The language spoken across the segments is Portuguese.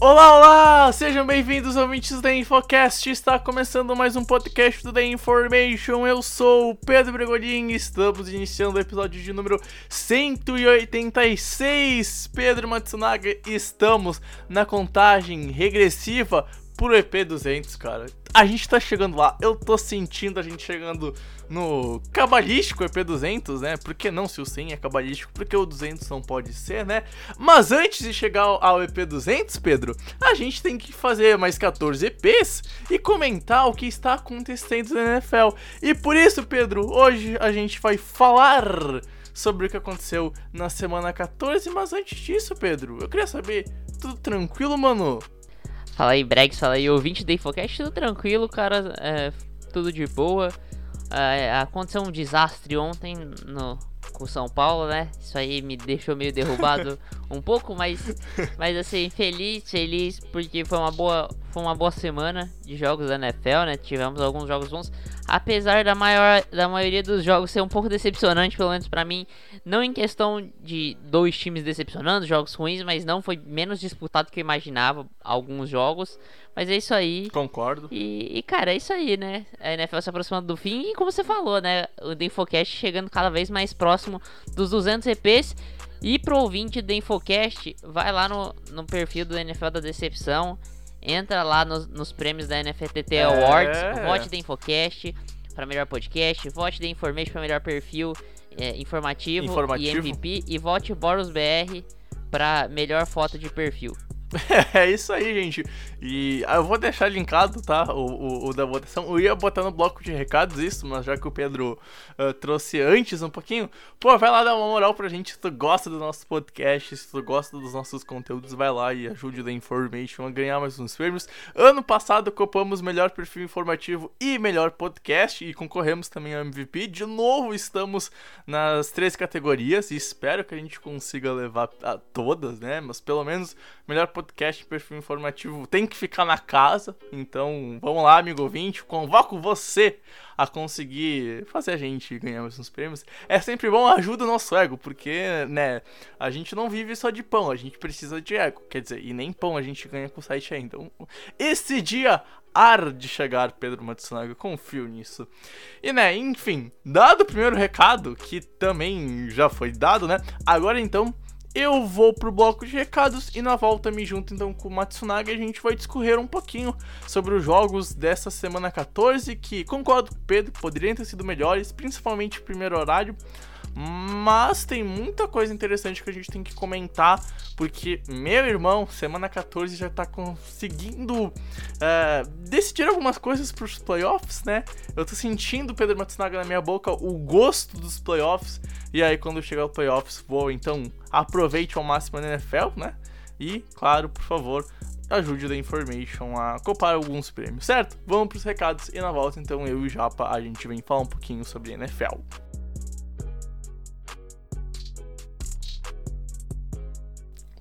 Olá, olá! Sejam bem-vindos, ouvintes da Infocast. Está começando mais um podcast do The Information. Eu sou o Pedro Bregolin e estamos iniciando o episódio de número 186. Pedro Matsunaga, estamos na contagem regressiva pro EP200, cara. A gente tá chegando lá, eu tô sentindo a gente chegando no cabalístico EP200, né? Por que não se o 100 é cabalístico? Porque o 200 não pode ser, né? Mas antes de chegar ao EP200, Pedro, a gente tem que fazer mais 14 EPs e comentar o que está acontecendo na NFL. E por isso, Pedro, hoje a gente vai falar sobre o que aconteceu na semana 14, mas antes disso, Pedro, eu queria saber, tudo tranquilo, mano? Fala aí, Bregs, fala aí, ouvinte do Infocast, tudo tranquilo, cara, é, tudo de boa. É, aconteceu um desastre ontem no, com o São Paulo, né? Isso aí me deixou meio derrubado um pouco, mas, mas assim, feliz, feliz, porque foi uma boa, foi uma boa semana de jogos da NFL, né? Tivemos alguns jogos bons, apesar da, maior, da maioria dos jogos ser um pouco decepcionante, pelo menos pra mim, não em questão de dois times decepcionando, jogos ruins, mas não foi menos disputado que eu imaginava alguns jogos. Mas é isso aí. Concordo. E, e, cara, é isso aí, né? A NFL se aproximando do fim e como você falou, né? O The Infocast chegando cada vez mais próximo dos 200 EPs. E pro ouvinte do Infocast, vai lá no, no perfil do NFL da Decepção. Entra lá nos, nos prêmios da NFTT É. Awards. Vote da Infocast para melhor podcast. Vote da Information para melhor perfil é, informativo, Informativo. e MVP. E vote Boros BR para melhor foto de perfil. É isso aí, gente. E ah, eu vou deixar linkado, tá? O, o, o da votação. Eu ia botar no bloco de recados isso, mas já que o Pedro ah, trouxe antes um pouquinho, pô, vai lá dar uma moral pra gente. Se tu gosta do nosso podcast, se tu gosta dos nossos conteúdos, vai lá e ajude The Information a ganhar mais uns prêmios. Ano passado copamos melhor perfil informativo e melhor podcast e concorremos também ao MVP. De novo, estamos nas três categorias e espero que a gente consiga levar a todas, né? Mas pelo menos melhor podcast e perfil informativo tem que ficar na casa. Então, vamos lá, amigo ouvinte, convoco você a conseguir fazer a gente ganhar mais uns prêmios. É sempre bom, ajuda o nosso ego, porque, né, a gente não vive só de pão, a gente precisa de ego. Quer dizer, e nem pão a gente ganha com o site ainda. Então, esse dia ar de chegar, Pedro Matsunaga, confio nisso. E né, enfim, dado o primeiro recado, que também já foi dado, né? Agora então, eu vou pro bloco de recados e na volta me junto então com o Matsunaga e a gente vai discorrer um pouquinho sobre os jogos dessa semana 14, que concordo com o Pedro, poderiam ter sido melhores, principalmente o primeiro horário. Mas tem muita coisa interessante que a gente tem que comentar, porque meu irmão, semana 14 já tá conseguindo é, decidir algumas coisas pros playoffs, né? Eu tô sentindo, Pedro Matsunaga, na minha boca o gosto dos playoffs. E aí, quando chegar o playoffs, vou então aproveite ao máximo a NFL, né? E, claro, por favor, ajude o The Information a copar alguns prêmios, certo? Vamos pros recados e na volta, então, eu e o Japa, a gente vem falar um pouquinho sobre NFL.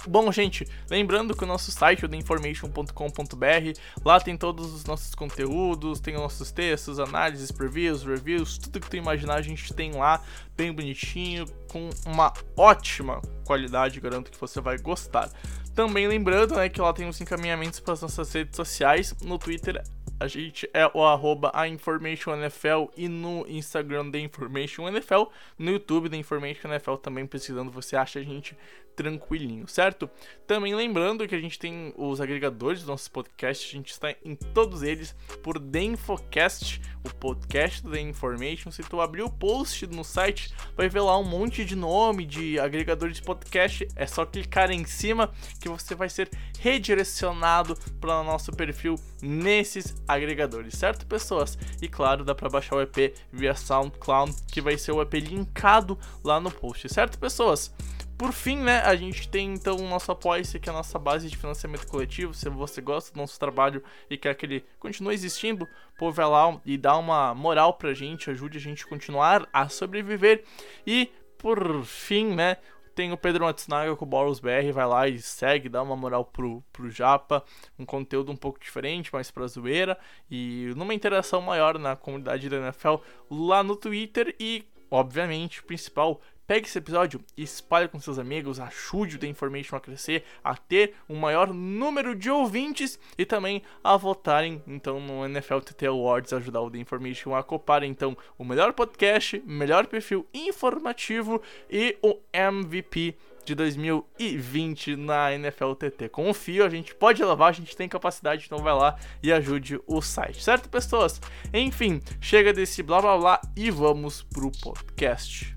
Bom, gente, lembrando que o nosso site é o theinformation.com.br, lá tem todos os nossos conteúdos, tem os nossos textos, análises, previews, reviews, tudo que tu imaginar a gente tem lá, bem bonitinho, com uma ótima qualidade, garanto que você vai gostar. Também lembrando, né, que lá tem os encaminhamentos para as nossas redes sociais, no Twitter a gente é o arroba a Information NFL e no Instagram da Information NFL, no YouTube da Information NFL também precisando, você acha a gente tranquilinho, certo? Também lembrando que a gente tem os agregadores dos nossos podcasts, a gente está em todos eles por The Infocast, o podcast The Information. Se tu abrir o post no site, vai ver lá um monte de nome de agregadores de podcast. É só clicar em cima que você vai ser redirecionado para o nosso perfil nesses agregadores, certo, pessoas? E claro, dá para baixar o EP via SoundCloud, que vai ser o EP linkado lá no post, certo, pessoas? Por fim, né, a gente tem então o nosso apoia-se, que é a nossa base de financiamento coletivo. Se você gosta do nosso trabalho e quer que ele continue existindo, pô, vai lá e dá uma moral pra gente, ajude a gente a continuar a sobreviver. E, por fim, né, tem o Pedro Matsunaga com o Boros BR, vai lá e segue, dá uma moral pro, pro Japa, um conteúdo um pouco diferente, mais pra zoeira, e numa interação maior na comunidade da NFL lá no Twitter e, obviamente, o principal, Pegue esse episódio e espalhe com seus amigos, ajude o The Information a crescer, a ter um maior número de ouvintes e também a votarem então no NFL TT Awards, ajudar o The Information a copar então o melhor podcast, melhor perfil informativo e o MVP de 2020 na NFL TT. Confio, a gente pode levar, a gente tem capacidade, então vai lá e ajude o site, certo, pessoas? Enfim, chega desse blá blá blá e vamos pro podcast.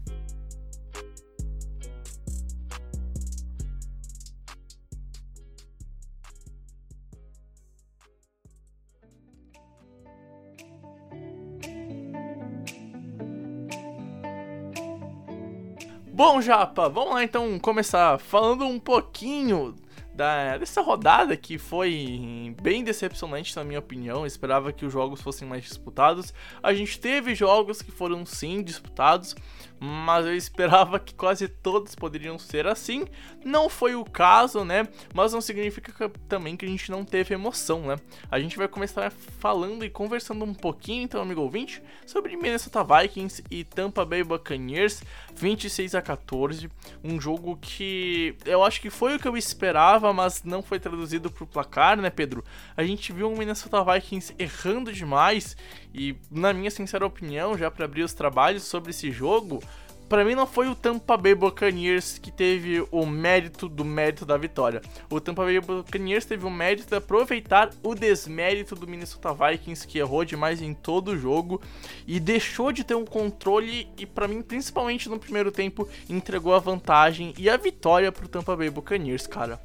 Bom, Japa, vamos lá então começar falando um pouquinho da, dessa rodada que foi bem decepcionante na minha opinião. Eu esperava que os jogos fossem mais disputados. A gente teve jogos que foram sim disputados, mas eu esperava que quase todos poderiam ser assim. Não foi o caso, né? Mas não significa também que a gente não teve emoção, né? A gente vai começar falando e conversando um pouquinho, então, amigo ouvinte, sobre Minnesota Vikings e Tampa Bay Buccaneers 26 a 14. Um jogo que eu acho que foi o que eu esperava, mas não foi traduzido pro placar, né, Pedro? A gente viu um Minnesota Vikings errando demais e, na minha sincera opinião, já para abrir os trabalhos sobre esse jogo, para mim não foi o Tampa Bay Buccaneers que teve o mérito do mérito da vitória. O Tampa Bay Buccaneers teve o mérito de aproveitar o desmérito do Minnesota Vikings que errou demais em todo o jogo e deixou de ter um controle e para mim principalmente no primeiro tempo entregou a vantagem e a vitória pro Tampa Bay Buccaneers, cara.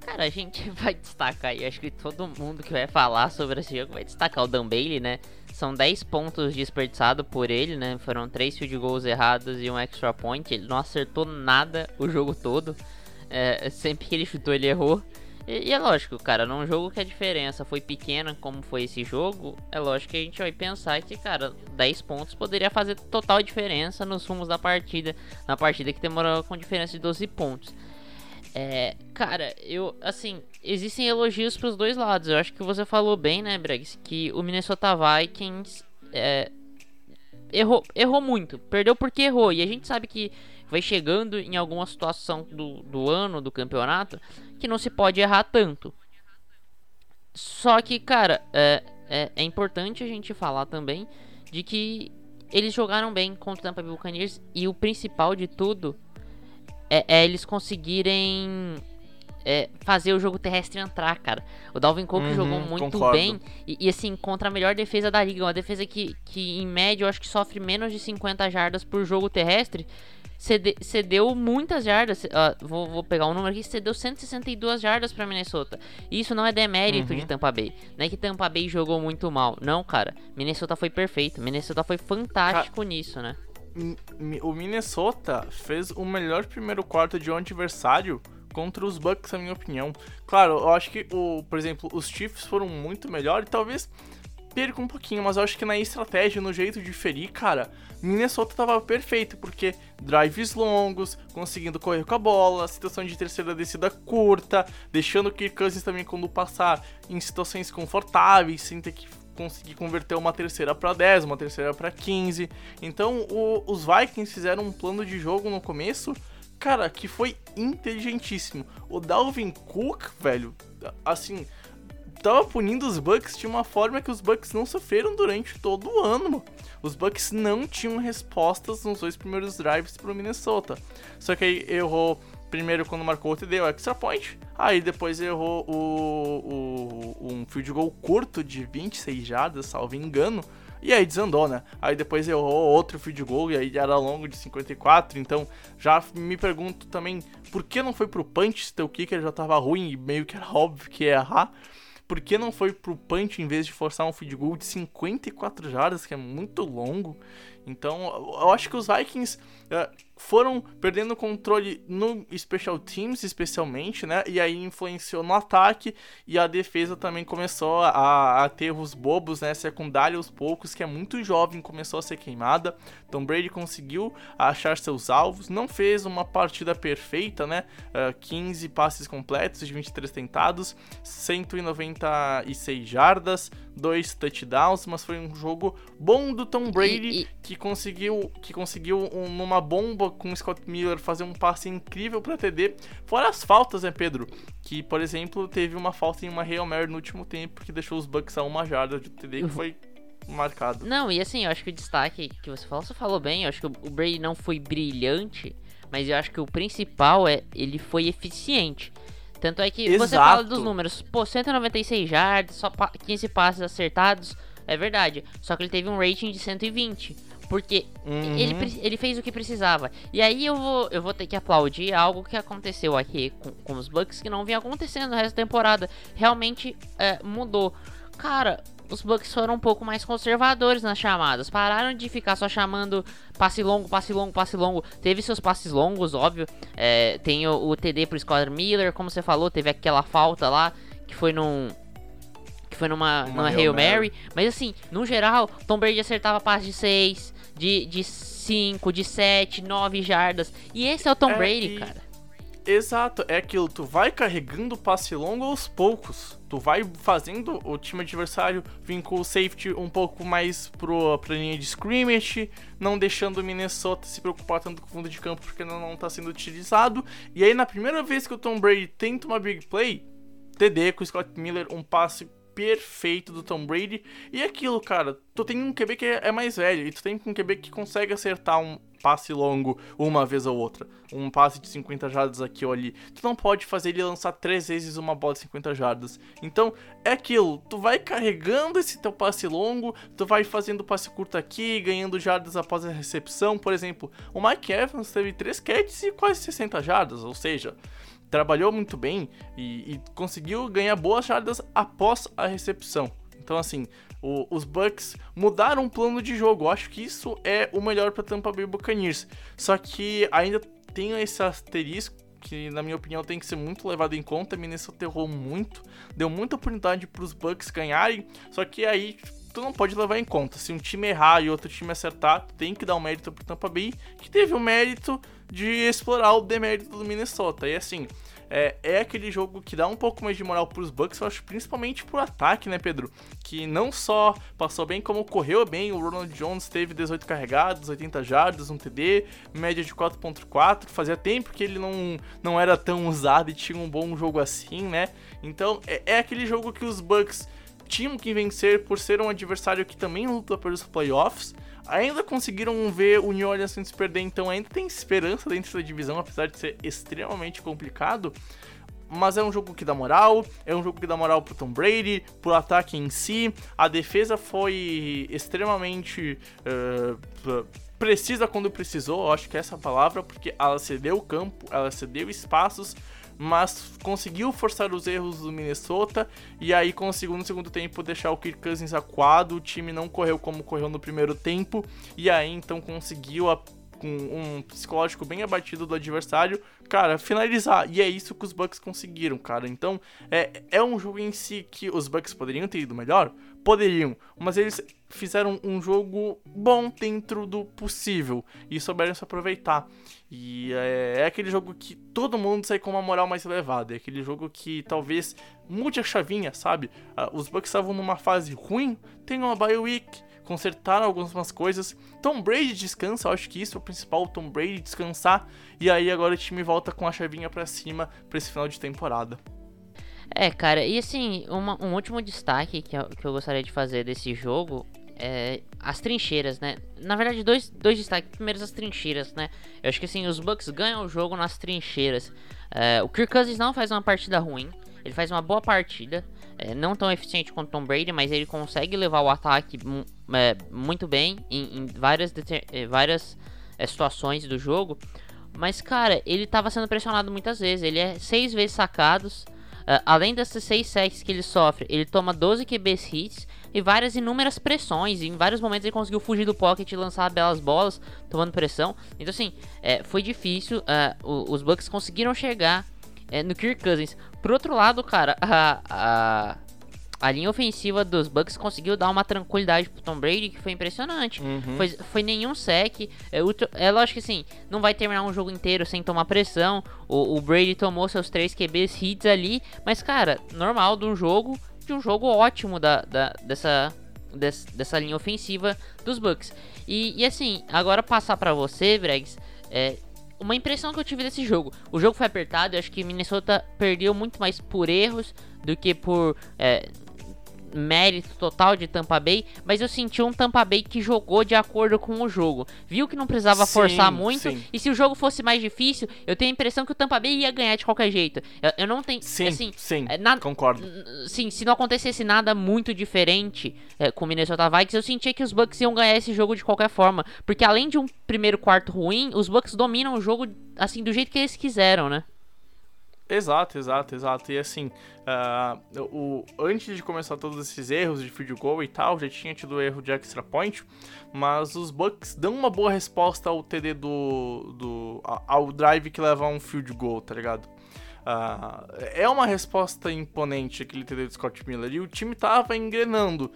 Cara, a gente vai destacar aí, acho que todo mundo que vai falar sobre esse jogo vai destacar o Dan Bailey, né? São 10 pontos desperdiçados por ele, né? Foram 3 field goals errados e um extra point. Ele não acertou nada o jogo todo. É, sempre que ele chutou, ele errou. E, e, é lógico, cara, num jogo que a diferença foi pequena, como foi esse jogo, é lógico que a gente vai pensar que, cara, 10 pontos poderia fazer total diferença nos rumos da partida. Na partida que demorou com diferença de 12 pontos. É, cara, eu, assim, existem elogios para os dois lados. Eu acho que você falou bem, né, Bregs, que o Minnesota Vikings é, errou, errou muito. Perdeu porque errou. E a gente sabe que vai chegando em alguma situação do, do ano, do campeonato, que não se pode errar tanto. Só que, cara, é, é, é importante a gente falar também de que eles jogaram bem contra o Tampa Bay Buccaneers e o principal de tudo é, é eles conseguirem é, fazer o jogo terrestre entrar, cara. O Dalvin Cook uhum, jogou muito concordo. bem e, e, assim, contra a melhor defesa da liga. Uma defesa que, que, em média, eu acho que sofre menos de 50 jardas por jogo terrestre. Cede, cedeu muitas jardas. Uh, vou, vou, pegar um número aqui: cedeu 162 jardas para Minnesota. Isso não é demérito uhum. de Tampa Bay. Não é que Tampa Bay jogou muito mal. Não, cara. Minnesota foi perfeito. Minnesota foi fantástico nisso, né? o Minnesota fez o melhor primeiro quarto de um adversário contra os Bucks, na minha opinião. Claro, eu acho que, o, por exemplo, os Chiefs foram muito melhor e talvez perca um pouquinho, mas eu acho que na estratégia, no jeito de ferir, cara, Minnesota tava perfeito, porque drives longos, conseguindo correr com a bola, situação de terceira descida curta, deixando o Kirk Cousins também quando passar em situações confortáveis, sem ter que conseguir converter uma terceira para 10, uma terceira para 15. Então, o, os Vikings fizeram um plano de jogo no começo, cara, que foi inteligentíssimo. O Dalvin Cook, velho, assim, tava punindo os Bucks de uma forma que os Bucks não sofreram durante todo o ano. Os Bucks não tinham respostas nos dois primeiros drives pro Minnesota. Só que aí errou primeiro quando marcou o TD, o extra point. Aí depois errou o, o, um field goal curto de 26 jardas, salvo engano. E aí desandou, né? Aí depois errou outro field goal e aí era longo de 54. Então já me pergunto também por que não foi pro punch se teu kicker já tava ruim e meio que era óbvio que ia errar. Por que não foi pro punch em vez de forçar um field goal de 54 jardas, que é muito longo? Então, eu acho que os Vikings foram perdendo controle no Special Teams, especialmente, né? E aí influenciou no ataque e a defesa também começou a, a ter erros bobos, né? Secundária aos poucos, que é muito jovem, começou a ser queimada. Tom Brady conseguiu achar seus alvos, não fez uma partida perfeita, né? Uh, 15 passes completos de 23 tentados, 196 jardas, dois touchdowns, mas foi um jogo bom do Tom Brady e, e... que conseguiu que conseguiu um, numa bomba com o Scott Miller fazer um passe incrível para TD. Fora as faltas, né, Pedro? Que, por exemplo, teve uma falta em uma Hail Mary no último tempo que deixou os Bucks a uma jarda de TD que uhum. foi marcado. Não, e assim, eu acho que o destaque que você falou, você falou bem, eu acho que o Brady não foi brilhante, mas eu acho que o principal é ele foi eficiente. Tanto é que Exato. você fala dos números, pô, 196 yards, só 15 passes acertados, é verdade. Só que ele teve um rating de 120. Porque uhum. ele, ele fez o que precisava. E aí eu vou, eu vou ter que aplaudir algo que aconteceu aqui com, com os Bucks que não vinha acontecendo no resto da temporada. Realmente é, mudou. Cara, os Bucks foram um pouco mais conservadores nas chamadas. Pararam de ficar só chamando passe longo, passe longo, passe longo. Teve seus passes longos, óbvio. É, tem o, o TD pro Squadron Miller, como você falou, teve aquela falta lá que foi num que foi numa, Uma numa Hail Mary. Mary. Mas assim, no geral, Tom Brady acertava passe de 6, de, de 5, de 7, 9 jardas. E esse é o Tom é, Brady, e... cara. Exato, é aquilo, tu vai carregando o passe longo aos poucos. Tu vai fazendo o time adversário vir com o safety um pouco mais pro, pra linha de scrimmage, não deixando o Minnesota se preocupar tanto com o fundo de campo porque não, não tá sendo utilizado. E aí, na primeira vez que o Tom Brady tenta uma big play, TD com o Scott Miller, um passe perfeito do Tom Brady. E aquilo, cara, tu tem um QB que é mais velho, e tu tem um QB que consegue acertar um passe longo uma vez ou outra. Um passe de 50 jardas aqui ou ali. Tu não pode fazer ele lançar três vezes uma bola de 50 jardas. Então, é aquilo, tu vai carregando esse teu passe longo, tu vai fazendo passe curto aqui, ganhando jardas após a recepção. Por exemplo, o Mike Evans teve 3 catches e quase 60 jardas, ou seja, trabalhou muito bem e, e conseguiu ganhar boas jardas após a recepção. Então, assim, o, os Bucks mudaram o plano de jogo. Eu acho que isso é o melhor para Tampa Bay Buccaneers. Só que ainda tem esse asterisco que na minha opinião tem que ser muito levado em conta. Minnesota errou muito, deu muita oportunidade para os Bucks ganharem, só que aí tu não pode levar em conta. Se um time errar e outro time acertar, tem que dar o um mérito pro Tampa Bay, que teve o mérito de explorar o demérito do Minnesota. E assim, é, é aquele jogo que dá um pouco mais de moral pros Bucks, eu acho, principalmente pro ataque, né, Pedro? Que não só passou bem, como correu bem. O Ronald Jones teve 18 carregados, 80 jardas, um TD, média de 4.4. Fazia tempo que ele não, não era tão usado e tinha um bom jogo assim, né? Então, é, é aquele jogo que os Bucks tinham que vencer por ser um adversário que também luta pelos playoffs ainda conseguiram ver o New Orleans se perder, então ainda tem esperança dentro da divisão, apesar de ser extremamente complicado. Mas é um jogo que dá moral, é um jogo que dá moral pro Tom Brady, pro ataque em si. A defesa foi extremamente uh, precisa quando precisou, acho que é essa palavra, porque ela cedeu o campo, ela cedeu espaços mas conseguiu forçar os erros do Minnesota e aí conseguiu no segundo tempo deixar o Kirk Cousins acuado, o time não correu como correu no primeiro tempo e aí então conseguiu a, com um psicológico bem abatido do adversário, cara, finalizar. E é isso que os Bucks conseguiram, cara. Então, é, é um jogo em si que os Bucks poderiam ter ido melhor? Poderiam, mas eles fizeram um jogo bom dentro do possível e souberam se aproveitar. E é, é, aquele jogo que todo mundo sai com uma moral mais elevada. É aquele jogo que talvez mude a chavinha, sabe? Uh, os Bucks estavam numa fase ruim, tem uma bye week, consertaram algumas coisas. Tom Brady descansa, eu acho que isso é o principal, Tom Brady descansar. E aí agora o time volta com a chavinha para cima para esse final de temporada. É, cara, e assim, uma- um último destaque que eu, que eu gostaria de fazer desse jogo é as trincheiras, né? Na verdade, dois, dois destaques. Primeiro, as trincheiras, né? Eu acho que assim, os Bucks ganham o jogo nas trincheiras. É, o Kirk Cousins não faz uma partida ruim, ele faz uma boa partida. é, não tão eficiente quanto Tom Brady, mas ele consegue levar o ataque é, muito bem em, em várias, eh, várias é, situações do jogo. Mas, cara, ele tava sendo pressionado muitas vezes. Ele é seis vezes sacados. Ah, além dessas 6 sacks que ele sofre, ele toma 12 QBs hits e várias inúmeras pressões. Em vários momentos ele conseguiu fugir do pocket e lançar belas bolas, tomando pressão. Então, assim, é, foi difícil. o- os Bucks conseguiram chegar é, no Kirk Cousins. Por outro lado, cara, a, a, a linha ofensiva dos Bucks conseguiu dar uma tranquilidade pro Tom Brady que foi impressionante. Foi, foi nenhum sec. É, é lógico que assim, não vai terminar um jogo inteiro sem tomar pressão. O, o Brady tomou seus 3 QBs hits ali. Mas, cara, normal de um jogo, de um jogo ótimo da, da- dessa, des- dessa linha ofensiva dos Bucks. E, e assim, agora passar pra você, Bregs, é, uma impressão que eu tive desse jogo. O jogo foi apertado, eu acho que Minnesota perdeu muito mais por erros do que por é, mérito total de Tampa Bay, mas eu senti um Tampa Bay que jogou de acordo com o jogo. Viu que não precisava Sim, forçar muito, sim. e se o jogo fosse mais difícil, eu tenho a impressão que o Tampa Bay ia ganhar de qualquer jeito. Eu, eu não tenho. Sim, assim, sim, é, nada- concordo. Sim, se não acontecesse nada muito diferente é, com o Minnesota Vikings, eu sentia que os Bucks iam ganhar esse jogo de qualquer forma. Porque além de um primeiro quarto ruim, os Bucks dominam o jogo assim do jeito que eles quiseram, né? Exato, exato, exato. E assim, ah, o, antes de começar todos esses erros de field goal e tal, já tinha tido erro de extra point, mas os Bucks dão uma boa resposta ao TD do. do ao drive que leva a um field goal, tá ligado? Ah, é uma resposta imponente aquele TD do Scott Miller. E o time tava engrenando.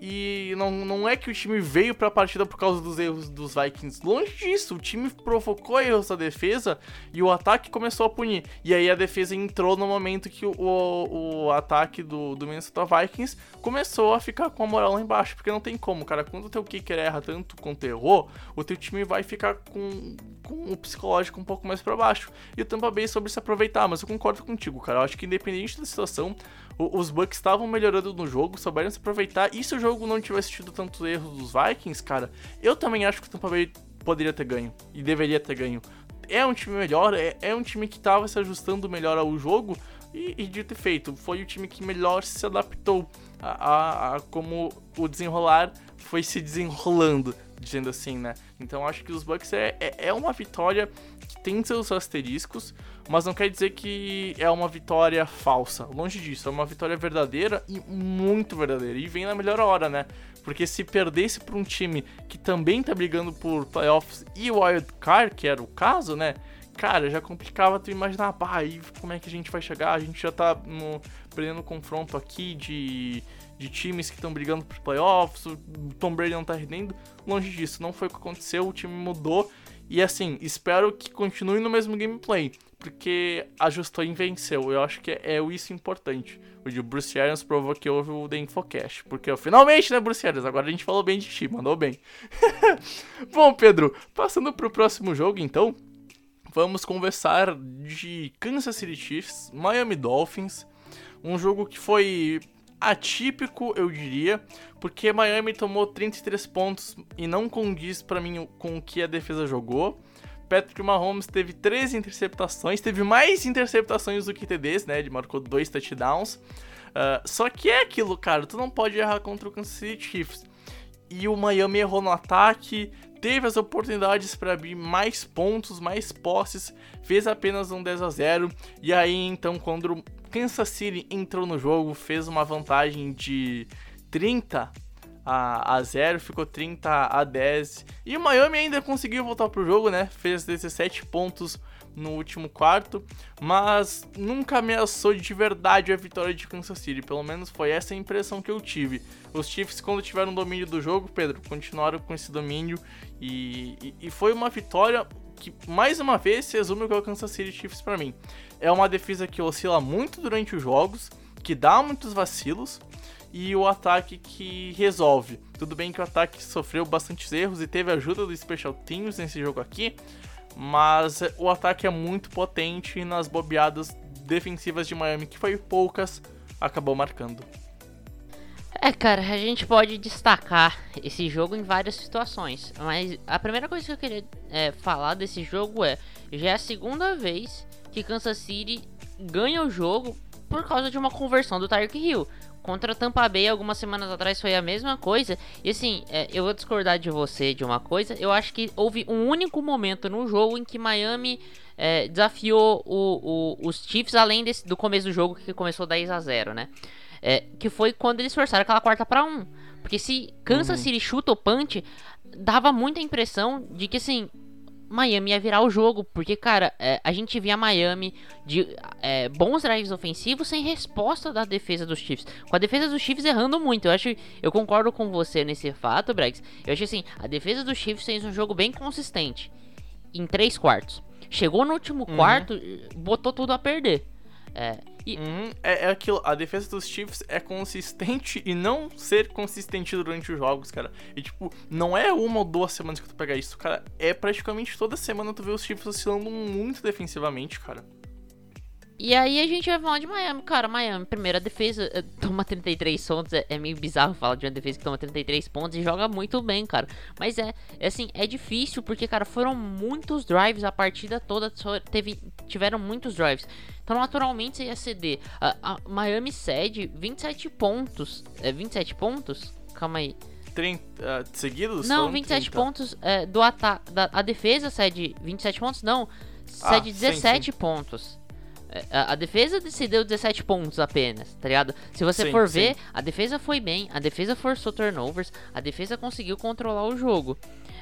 E não, não é que o time veio pra partida por causa dos erros dos Vikings. Longe disso, o time provocou erros da defesa e o ataque começou a punir. E aí a defesa entrou no momento que o, o, o ataque do, do Minnesota Vikings começou a ficar com a moral lá embaixo. Porque não tem como, cara. Quando o teu kicker erra tanto quanto errou, o teu time vai ficar com, com o psicológico um pouco mais pra baixo. E o Tampa Bay sobre se aproveitar. Mas eu concordo contigo, cara. Eu acho que independente da situação, os Bucks estavam melhorando no jogo, souberam se aproveitar. E se o jogo não tivesse tido tantos erros dos Vikings, cara, eu também acho que o Tampa Bay poderia ter ganho. E deveria ter ganho. É um time melhor, é, é um time que tava se ajustando melhor ao jogo. E, e dito e feito, foi o time que melhor se adaptou a, a- a como o desenrolar foi se desenrolando, dizendo assim, né? Então acho que os Bucks é, é, é uma vitória que tem seus asteriscos, mas não quer dizer que é uma vitória falsa. Longe disso, é uma vitória verdadeira e muito verdadeira. E vem na melhor hora, né? Porque se perdesse para um time que também tá brigando por playoffs e wild card, que era o caso, né? Cara, já complicava tu imaginar, pá, aí como é que a gente vai chegar? A gente já tá no, perdendo confronto aqui de, de times que estão brigando por playoffs, o Tom Brady não tá rendendo. Longe disso, não foi o que aconteceu, o time mudou. E assim, espero que continue no mesmo gameplay, porque ajustou e venceu. Eu acho que é, é isso importante. O de Bruce Arians provou que houve o The Infocast, porque finalmente, né, Bruce Arians? Agora a gente falou bem de ti, mandou bem. Bom, Pedro, passando pro próximo jogo, então, vamos conversar de Kansas City Chiefs, Miami Dolphins, um jogo que foi atípico, eu diria, porque Miami tomou 33 pontos e não condiz pra mim com o que a defesa jogou. Patrick Mahomes teve 13 interceptações, teve mais interceptações do que TDs, né? Ele marcou dois touchdowns. Ah, só que é aquilo, cara, tu não pode errar contra o Kansas City Chiefs. E o Miami errou no ataque, teve as oportunidades para abrir mais pontos, mais posses, fez apenas um 10 a 0 e aí então quando o Kansas City entrou no jogo, fez uma vantagem de 30 a, a 0, ficou 30 a 10. E o Miami ainda conseguiu voltar pro jogo, né? Fez 17 pontos no último quarto, mas nunca ameaçou de verdade a vitória de Kansas City. Pelo menos foi essa a impressão que eu tive. Os Chiefs, quando tiveram domínio do jogo, Pedro, continuaram com esse domínio e, e, e foi uma vitória que, mais uma vez, resume o que é o Kansas City Chiefs para mim. É uma defesa que oscila muito durante os jogos, que dá muitos vacilos e o ataque que resolve. Tudo bem que o ataque sofreu bastantes erros e teve ajuda do Special Teams nesse jogo aqui, mas o ataque é muito potente nas bobeadas defensivas de Miami, que foi poucas, acabou marcando. É, cara, a gente pode destacar esse jogo em várias situações, mas a primeira coisa que eu queria é, falar desse jogo é: já é a segunda vez que Kansas City ganha o jogo por causa de uma conversão do Tyreek Hill. Contra Tampa Bay, algumas semanas atrás, foi a mesma coisa. E assim, é, eu vou discordar de você de uma coisa. Eu acho que houve um único momento no jogo em que Miami é, desafiou o, o, os Chiefs, além desse, do começo do jogo, que começou 10 a 0 né? É, que foi quando eles forçaram aquela quarta para um. Porque se Kansas uhum. City chuta o punch, dava muita impressão de que assim, Miami ia virar o jogo, porque, cara, é, a gente via Miami de é, bons drives ofensivos sem resposta da defesa dos Chiefs. Com a defesa dos Chiefs errando muito. Eu acho, eu concordo com você nesse fato, Brex. Eu acho assim, a defesa dos Chiefs fez um jogo bem consistente em três quartos. Chegou no último uhum. quarto, botou tudo a perder. É, e... Uhum, é, é, aquilo, a defesa dos Chiefs é consistente e não ser consistente durante os jogos, cara. E tipo, não é uma ou duas semanas que tu pega isso, cara. É praticamente toda semana tu vê os Chiefs oscilando muito defensivamente, cara. E aí a gente vai falar de Miami, cara. Miami, primeira defesa, eh, toma 33 pontos. É, é, meio bizarro falar de uma defesa que toma 33 pontos e joga muito bem, cara. Mas é, é assim, é difícil porque, cara, foram muitos drives a partida toda. Teve, tiveram muitos drives. Então, naturalmente, você ia ceder. A, a Miami cede 27 pontos. É 27 pontos? Calma aí. 30 uh, ah, seguidos? Não, 27 30. pontos é, do ataque. A defesa cede 27 pontos? Não. Cede ah, 17 sim, sim. pontos. É, a, a, defesa decidiu 17 pontos apenas, tá ligado? Se você sim, for ver, a defesa foi bem, a defesa forçou turnovers, a defesa conseguiu controlar o jogo.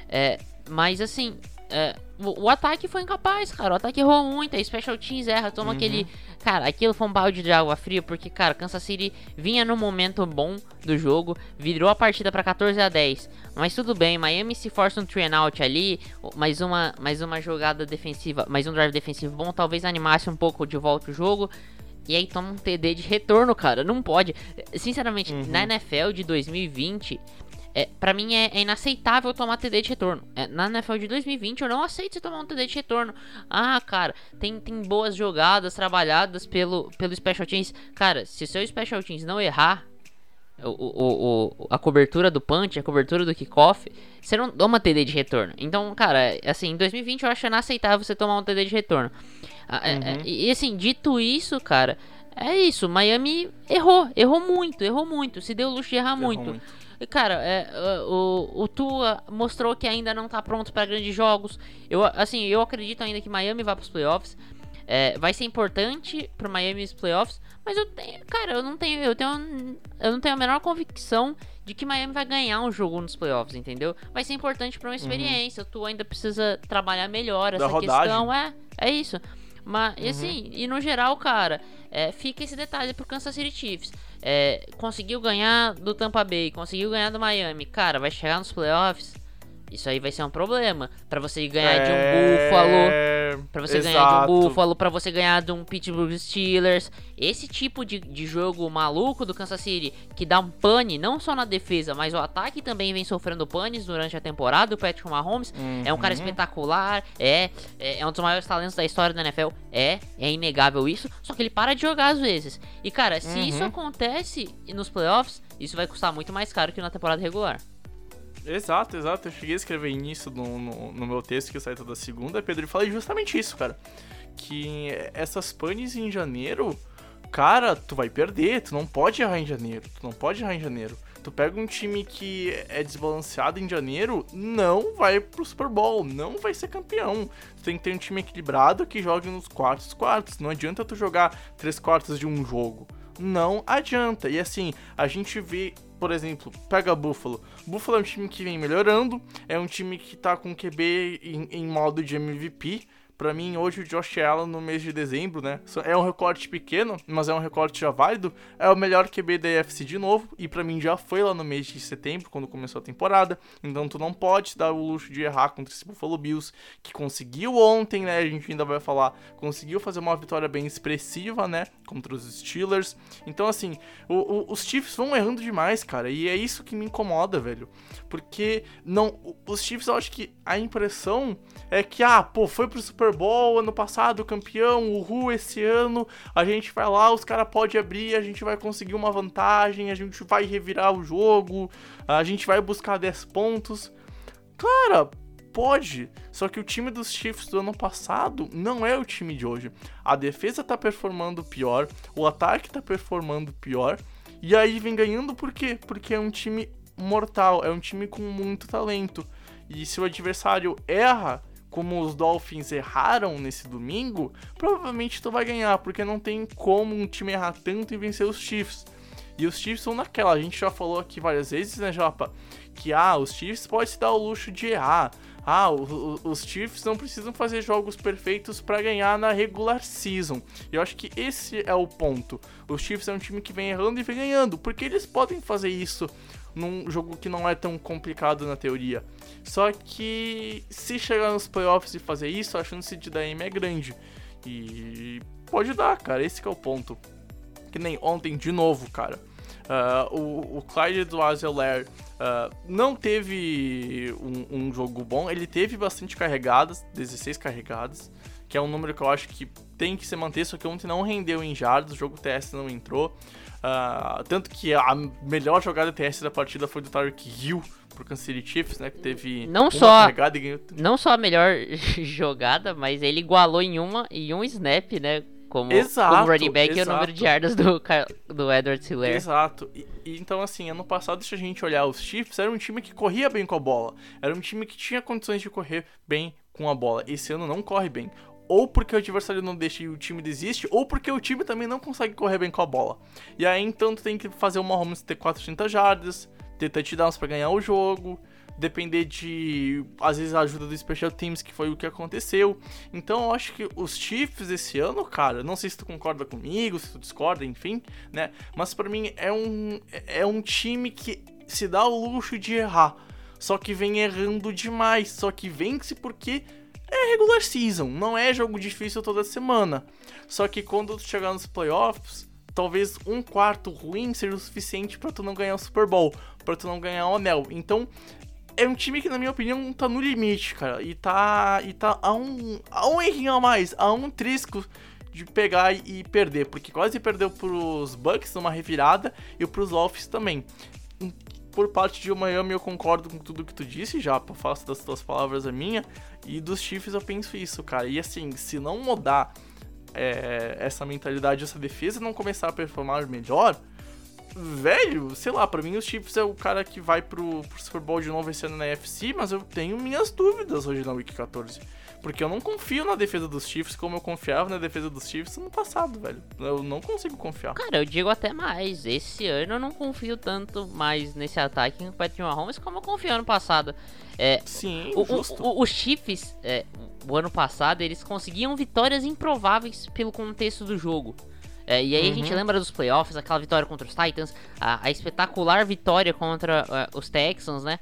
É, mas assim, é, o, o, ataque foi incapaz, cara. O ataque errou muito. A Special Teams erra, toma uhum. aquele. Cara, aquilo foi um balde de água fria, porque, cara, Kansas City vinha no momento bom do jogo, virou a partida para 14 a 10. Mas tudo bem, Miami se força um three and out ali, mais uma, mais uma jogada defensiva, mais um drive defensivo bom, talvez animasse um pouco de volta o jogo. E aí toma um TD de retorno, cara. Não pode. Sinceramente, uhum. na NFL de 2020, é, para mim é, é, inaceitável tomar TD de retorno. É, na NFL de 2020 eu não aceito você tomar um TD de retorno. Ah, cara, tem, tem boas jogadas trabalhadas pelo, pelo Special Teams. Cara, se seu Special Teams não errar o, o, o, a cobertura do punch, a cobertura do kickoff, você não toma TD de retorno. Então, cara, assim, em 2020 eu acho inaceitável você tomar um TD de retorno. Ah, é, é, uhum. e assim, dito isso, cara, é isso. Miami errou, errou muito, errou muito. Se deu luxo de errar muito. muito. Cara, é, o, o Tua mostrou que ainda não tá pronto para grandes jogos. Eu, assim, eu acredito ainda que Miami vai pros playoffs. É, vai ser importante pro Miami nos playoffs, mas eu tenho, cara, eu não tenho, eu tenho, eu não tenho a menor convicção de que Miami vai ganhar um jogo nos playoffs, entendeu? Vai ser importante para uma uhum. experiência. Uhum. Tu ainda precisa trabalhar melhor essa questão, é, é isso. Mas, uhum. assim, e no geral, cara, é, fica esse detalhe pro Kansas City Chiefs. É, conseguiu ganhar do Tampa Bay, conseguiu ganhar do Miami. Cara, vai chegar nos playoffs isso aí vai ser um problema. para você ganhar é... de um é, Buffalo. para você Exato. ganhar de um Buffalo. para você ganhar de um Pittsburgh Steelers. Esse tipo de, de jogo maluco do Kansas City que dá um pane não só na defesa, mas o ataque também vem sofrendo panes durante a temporada. O Patrick Mahomes uhum. é um cara uhum. espetacular. É, é, é, um dos maiores talentos da história da NFL. É, é inegável isso. Só que ele para de jogar às vezes. E cara, se uhum. isso acontece nos playoffs, isso vai custar muito mais caro que na temporada regular. Exato, exato. Eu cheguei a escrever isso no, no, no meu texto que saiu toda segunda, Pedro, e falei justamente isso, cara. Que essas panes em janeiro, cara, tu vai perder, tu não pode errar em janeiro, tu não pode errar em janeiro. Tu pega um time que é desbalanceado em janeiro, não vai pro Super Bowl, não vai ser campeão. Tu tem que ter um time equilibrado que jogue nos quartos quartos. Não adianta tu jogar três quartos de um jogo. Não adianta. E assim, a gente vê por exemplo, pega Buffalo. Buffalo é um time que vem melhorando, é um time que tá com QB em, em modo de MVP. Para mim, hoje o Josh Allen no mês de dezembro, né? É um recorte pequeno, mas é um recorte já válido. É o melhor QB da UFC de novo, e para mim já foi lá no mês de setembro, quando começou a temporada. Então tu não pode dar o luxo de errar contra esse Buffalo Bills, que conseguiu ontem, né? A gente ainda vai falar, conseguiu fazer uma vitória bem expressiva, né? Contra os Steelers. Então, assim, o, o, os Chiefs vão errando demais, cara, e é isso que me incomoda, velho. Porque não, os Chiefs, eu acho que a impressão é que, ah, pô, foi pro Super Super Bowl ano passado, campeão, o Ru esse ano, a gente vai lá, os caras podem abrir, a gente vai conseguir uma vantagem, a gente vai revirar o jogo, a gente vai buscar 10 pontos. Cara, pode. Só que o time dos Chiefs do ano passado não é o time de hoje. A defesa tá performando pior, o ataque tá performando pior. E aí vem ganhando por quê? Porque é um time mortal, é um time com muito talento. E se o adversário erra, como os Dolphins erraram nesse domingo, provavelmente tu vai ganhar, porque não tem como um time errar tanto e vencer os Chiefs. E os Chiefs são naquela, a gente já falou aqui várias vezes, né, Japa? Que ah, os Chiefs podem se dar o luxo de errar. Ah, o, o, os Chiefs não precisam fazer jogos perfeitos para ganhar na regular season. Eu acho que esse é o ponto. Os Chiefs é um time que vem errando e vem ganhando, porque eles podem fazer isso num jogo que não é tão complicado na teoria. Só que se chegar nos playoffs e fazer isso, a chance de dar M é grande. E pode dar, cara, esse é o ponto. Que nem ontem, de novo, cara. Uh, o, o Clyde do Azeler uh, não teve um, um, jogo bom. Ele teve bastante carregadas, 16 carregadas, que é um número que eu acho que tem que se manter. Só que ontem não rendeu em jardas, o jogo TS não entrou. Uh, tanto que a melhor jogada TS da partida foi do Tyreek Hill pro Kansas City Chiefs, né? Que teve não só Não só a melhor jogada, mas ele igualou em uma e um snap, né? Como, exato, como running back exato. e o número de yardas do, do Edward Hiller. Exato. E, e, então, assim, ano passado, se a gente olhar os Chiefs, era um time que corria bem com a bola. Era um time que tinha condições de correr bem com a bola. Esse ano não corre bem ou porque o adversário não deixa e o time desiste, ou porque o time também não consegue correr bem com a bola. E aí então tu tem que fazer uma Mahomes ter 400 jardas, ter touchdowns para ganhar o jogo, depender de às vezes a ajuda do Special Teams, que foi o que aconteceu. Então eu acho que os Chiefs esse ano, cara, não sei se tu concorda comigo, se tu discorda, enfim, né? Mas para mim é um é um time que se dá o luxo de errar, só que vem errando demais, só que vence porque é regular season, não é jogo difícil toda semana. Só que quando tu chegar nos playoffs, talvez um quarto ruim seja o suficiente para tu não ganhar o Super Bowl, para tu não ganhar o anel. Então, é um time que, na minha opinião, tá no limite, cara. E tá, e tá a, um, a um errinho a mais, a um trisco de pegar e perder. Porque quase perdeu pros Bucks numa revirada e pros Dolphins também por parte de Miami eu concordo com tudo que tu disse, já faço das tuas palavras a minha, e dos Chiefs eu penso isso, cara. E assim, se não mudar é, essa mentalidade, essa defesa não começar a performar melhor, velho, sei lá, para mim os Chiefs é o cara que vai pro, pro Super Bowl de novo esse ano na NFC, mas eu tenho minhas dúvidas hoje na Week 14. Porque eu não confio na defesa dos Chiefs como eu confiava na defesa dos Chiefs no passado, velho. Eu não consigo confiar. Cara, eu digo até mais. Esse ano eu não confio tanto mais nesse ataque em Patrick Mahomes como eu confio ano passado. É, Sim, o, justo. O, o, os Chiefs, é, o ano passado, eles conseguiam vitórias improváveis pelo contexto do jogo. É, e aí uhum. a gente uhum. lembra dos playoffs, aquela vitória contra os Titans, a, a espetacular vitória contra uh, os Texans, né?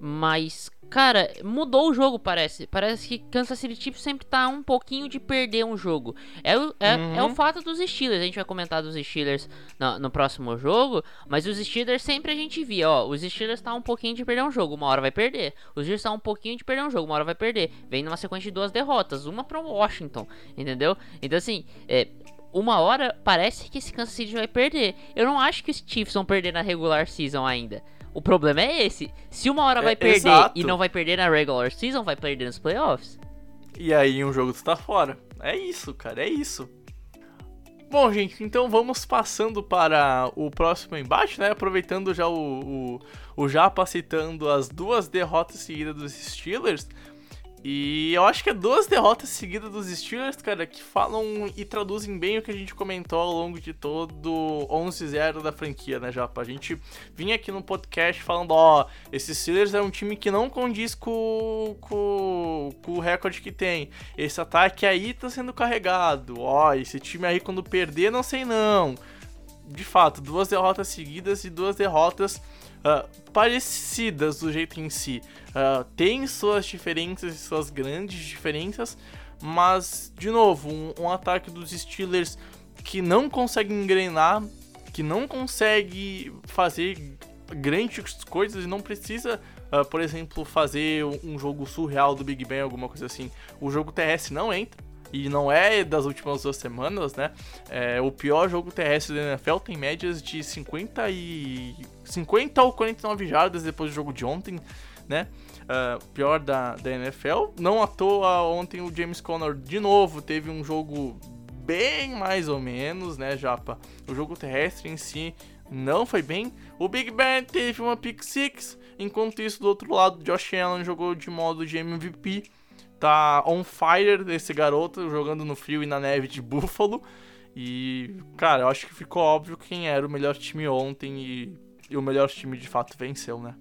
Mas, cara, mudou o jogo, parece. Parece que Kansas City Chiefs sempre tá um pouquinho de perder um jogo. É, o, é, uhum. é o fato dos Steelers. A gente vai comentar dos Steelers no, no, próximo jogo. Mas os Steelers sempre a gente via, ó. Os Steelers tá um pouquinho de perder um jogo, uma hora vai perder. Os Steelers tá um pouquinho de perder um jogo, uma hora vai perder. Vem numa sequência de duas derrotas, uma pro Washington, entendeu? Então, assim, é, uma hora parece que esse Kansas City vai perder. Eu não acho que os Chiefs vão perder na regular season ainda. O problema é esse. Se uma hora vai é, perder exato. e não vai perder na regular season, vai perder nos playoffs. E aí um jogo tu tá fora. É isso, cara, é isso. Bom, gente, então vamos passando para o próximo embate, né? Aproveitando já o, o, o Japa citando as duas derrotas seguidas dos Steelers. E eu acho que é duas derrotas seguidas dos Steelers, cara, que falam e traduzem bem o que a gente comentou ao longo de todo 11-0 da franquia, né, Japa? A gente vinha aqui no podcast falando, ó, esses Steelers é um time que não condiz com, com, com o recorde que tem. Esse ataque aí tá sendo carregado, ó, esse time aí quando perder, não sei não. De fato, duas derrotas seguidas e duas derrotas uh, parecidas do jeito em si. Uh, tem suas diferenças e suas grandes diferenças, mas, de novo, um, um, ataque dos Steelers que não consegue engrenar, que não consegue fazer grandes coisas e não precisa uh, por exemplo, fazer um, jogo surreal do Big Ben, alguma coisa assim. O jogo terrestre não entra e não é das últimas duas semanas, né? É, o pior jogo terrestre da NFL tem médias de 50 e 50 ou 49 jardas depois do jogo de ontem, né? Uh, pior da, da NFL. Não à toa, ontem o James Conner de novo teve um jogo bem mais ou menos, né, Japa? O jogo terrestre em si não foi bem. O Big Ben teve uma pick six, enquanto isso do outro lado, Josh Allen jogou de modo de MVP tá on fire esse garoto jogando no frio e na neve de Buffalo. E, cara, eu acho que ficou óbvio quem era o melhor time ontem e, e o melhor time de fato venceu, né?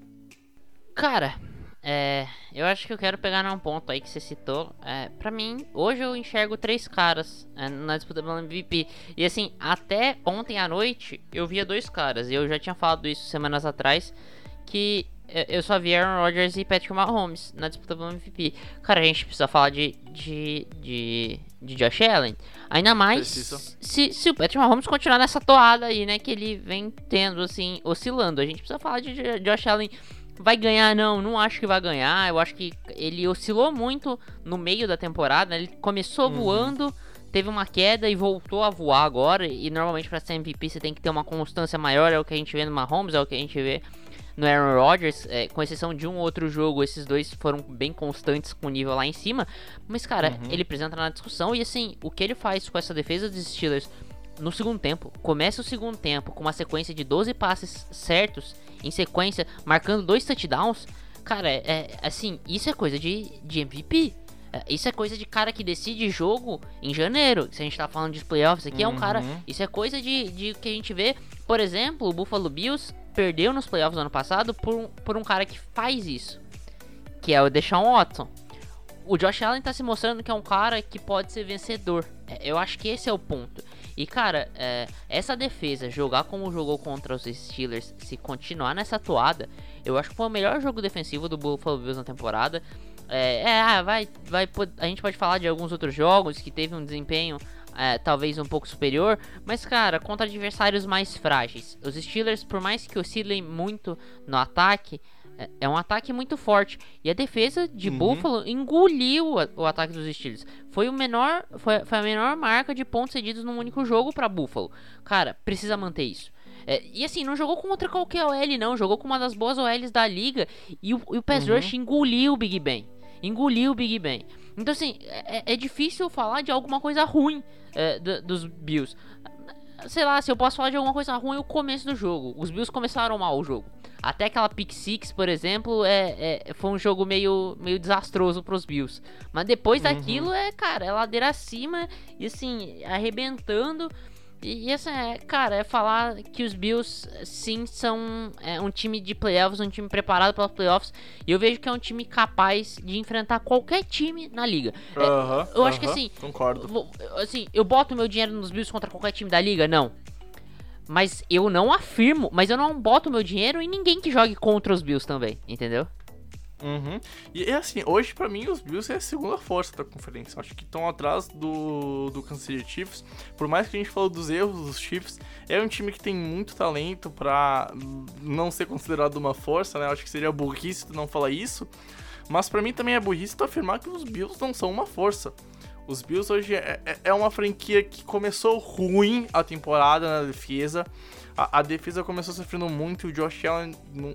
Cara, é, eu acho que eu quero pegar num ponto aí que você citou. É, pra mim, hoje eu enxergo três caras é, na disputa pelo MVP. E assim, até ontem à noite eu via dois caras. E eu já tinha falado isso semanas atrás. Que eu só vi Aaron Rodgers e Patrick Mahomes na disputa pelo MVP. Cara, a gente precisa falar de, de, de, de Josh Allen. Ainda mais se, se o Patrick Mahomes continuar nessa toada aí, né? Que ele vem tendo, assim, oscilando. A gente precisa falar de Josh Allen. Vai ganhar? Não, não acho que vai ganhar. Eu acho que ele oscilou muito no meio da temporada. Ele começou uhum. voando, teve uma queda e voltou a voar agora. E normalmente para ser MVP você tem que ter uma constância maior. É o que a gente vê no Mahomes, é o que a gente vê no Aaron Rodgers, é, com exceção de um outro jogo, esses dois foram bem constantes com o nível lá em cima. Mas, cara, uhum. ele apresenta na discussão e assim, o que ele faz com essa defesa dos Steelers no segundo tempo, começa o segundo tempo com uma sequência de 12 passes certos em sequência, marcando dois touchdowns. Cara, é, é assim, isso é coisa de, de MVP. É, isso é coisa de cara que decide jogo em janeiro. Se a gente tá falando de playoffs aqui, uhum. é um cara. Uhum. Isso é coisa de, de que a gente vê. Por exemplo, o Buffalo Bills perdeu nos playoffs do ano passado por um, por um cara que faz isso, que é o Deshaun Watson. O Josh Allen tá se mostrando que é um cara que pode ser vencedor. É, eu acho que esse é o ponto. E cara, é, essa defesa, jogar como jogou contra os Steelers, se continuar nessa toada, eu acho que foi o melhor jogo defensivo do Buffalo Bills na temporada. É, é ah, vai, vai, a gente pode falar de alguns outros jogos que teve um desempenho é, talvez um pouco superior, mas cara, contra adversários mais frágeis. Os Steelers, por mais que oscilem muito no ataque, é, é um ataque muito forte. E a defesa de uhum. Buffalo engoliu o ataque dos Steelers. Foi, o menor, foi, foi a menor marca de pontos cedidos num único jogo para Buffalo. Cara, precisa manter isso. É, e assim, não jogou contra qualquer OL, não. Jogou com uma das boas OLs da liga. E o, e o Pass uhum. Rush engoliu o Big Ben. Engoliu o Big Ben. Então, assim, é, é difícil falar de alguma coisa ruim é, dos Bills. Sei lá, se eu posso falar de alguma coisa ruim, o começo do jogo. Os Bills começaram mal o jogo. Até aquela pick six, por exemplo, é, é foi um jogo meio, meio desastroso pros Bills. Mas depois uhum. daquilo, é, cara, é ladeira acima e assim, arrebentando. E, essa é, cara, é falar que os Bills sim são é, um time de playoffs, um time preparado para playoffs. E eu vejo que é um time capaz de enfrentar qualquer time na liga. Uh -huh, é, eu uh -huh, acho que assim, concordo. Assim, eu boto meu dinheiro nos Bills contra qualquer time da liga? Não. Mas eu não afirmo, mas eu não boto meu dinheiro em ninguém que jogue contra os Bills também, entendeu? Uhum. E assim, hoje para mim os Bills é a segunda força da conferência. Acho que estão atrás do, do Kansas City Chiefs. Por mais que a gente falou dos erros dos Chiefs, é um time que tem muito talento para não ser considerado uma força, né? Acho que seria burrice não falar isso. Mas para mim também é burrice afirmar que os Bills não são uma força. Os Bills hoje é, é, é uma franquia que começou ruim a temporada na defesa a, a, defesa começou sofrendo muito. O Josh Allen, num,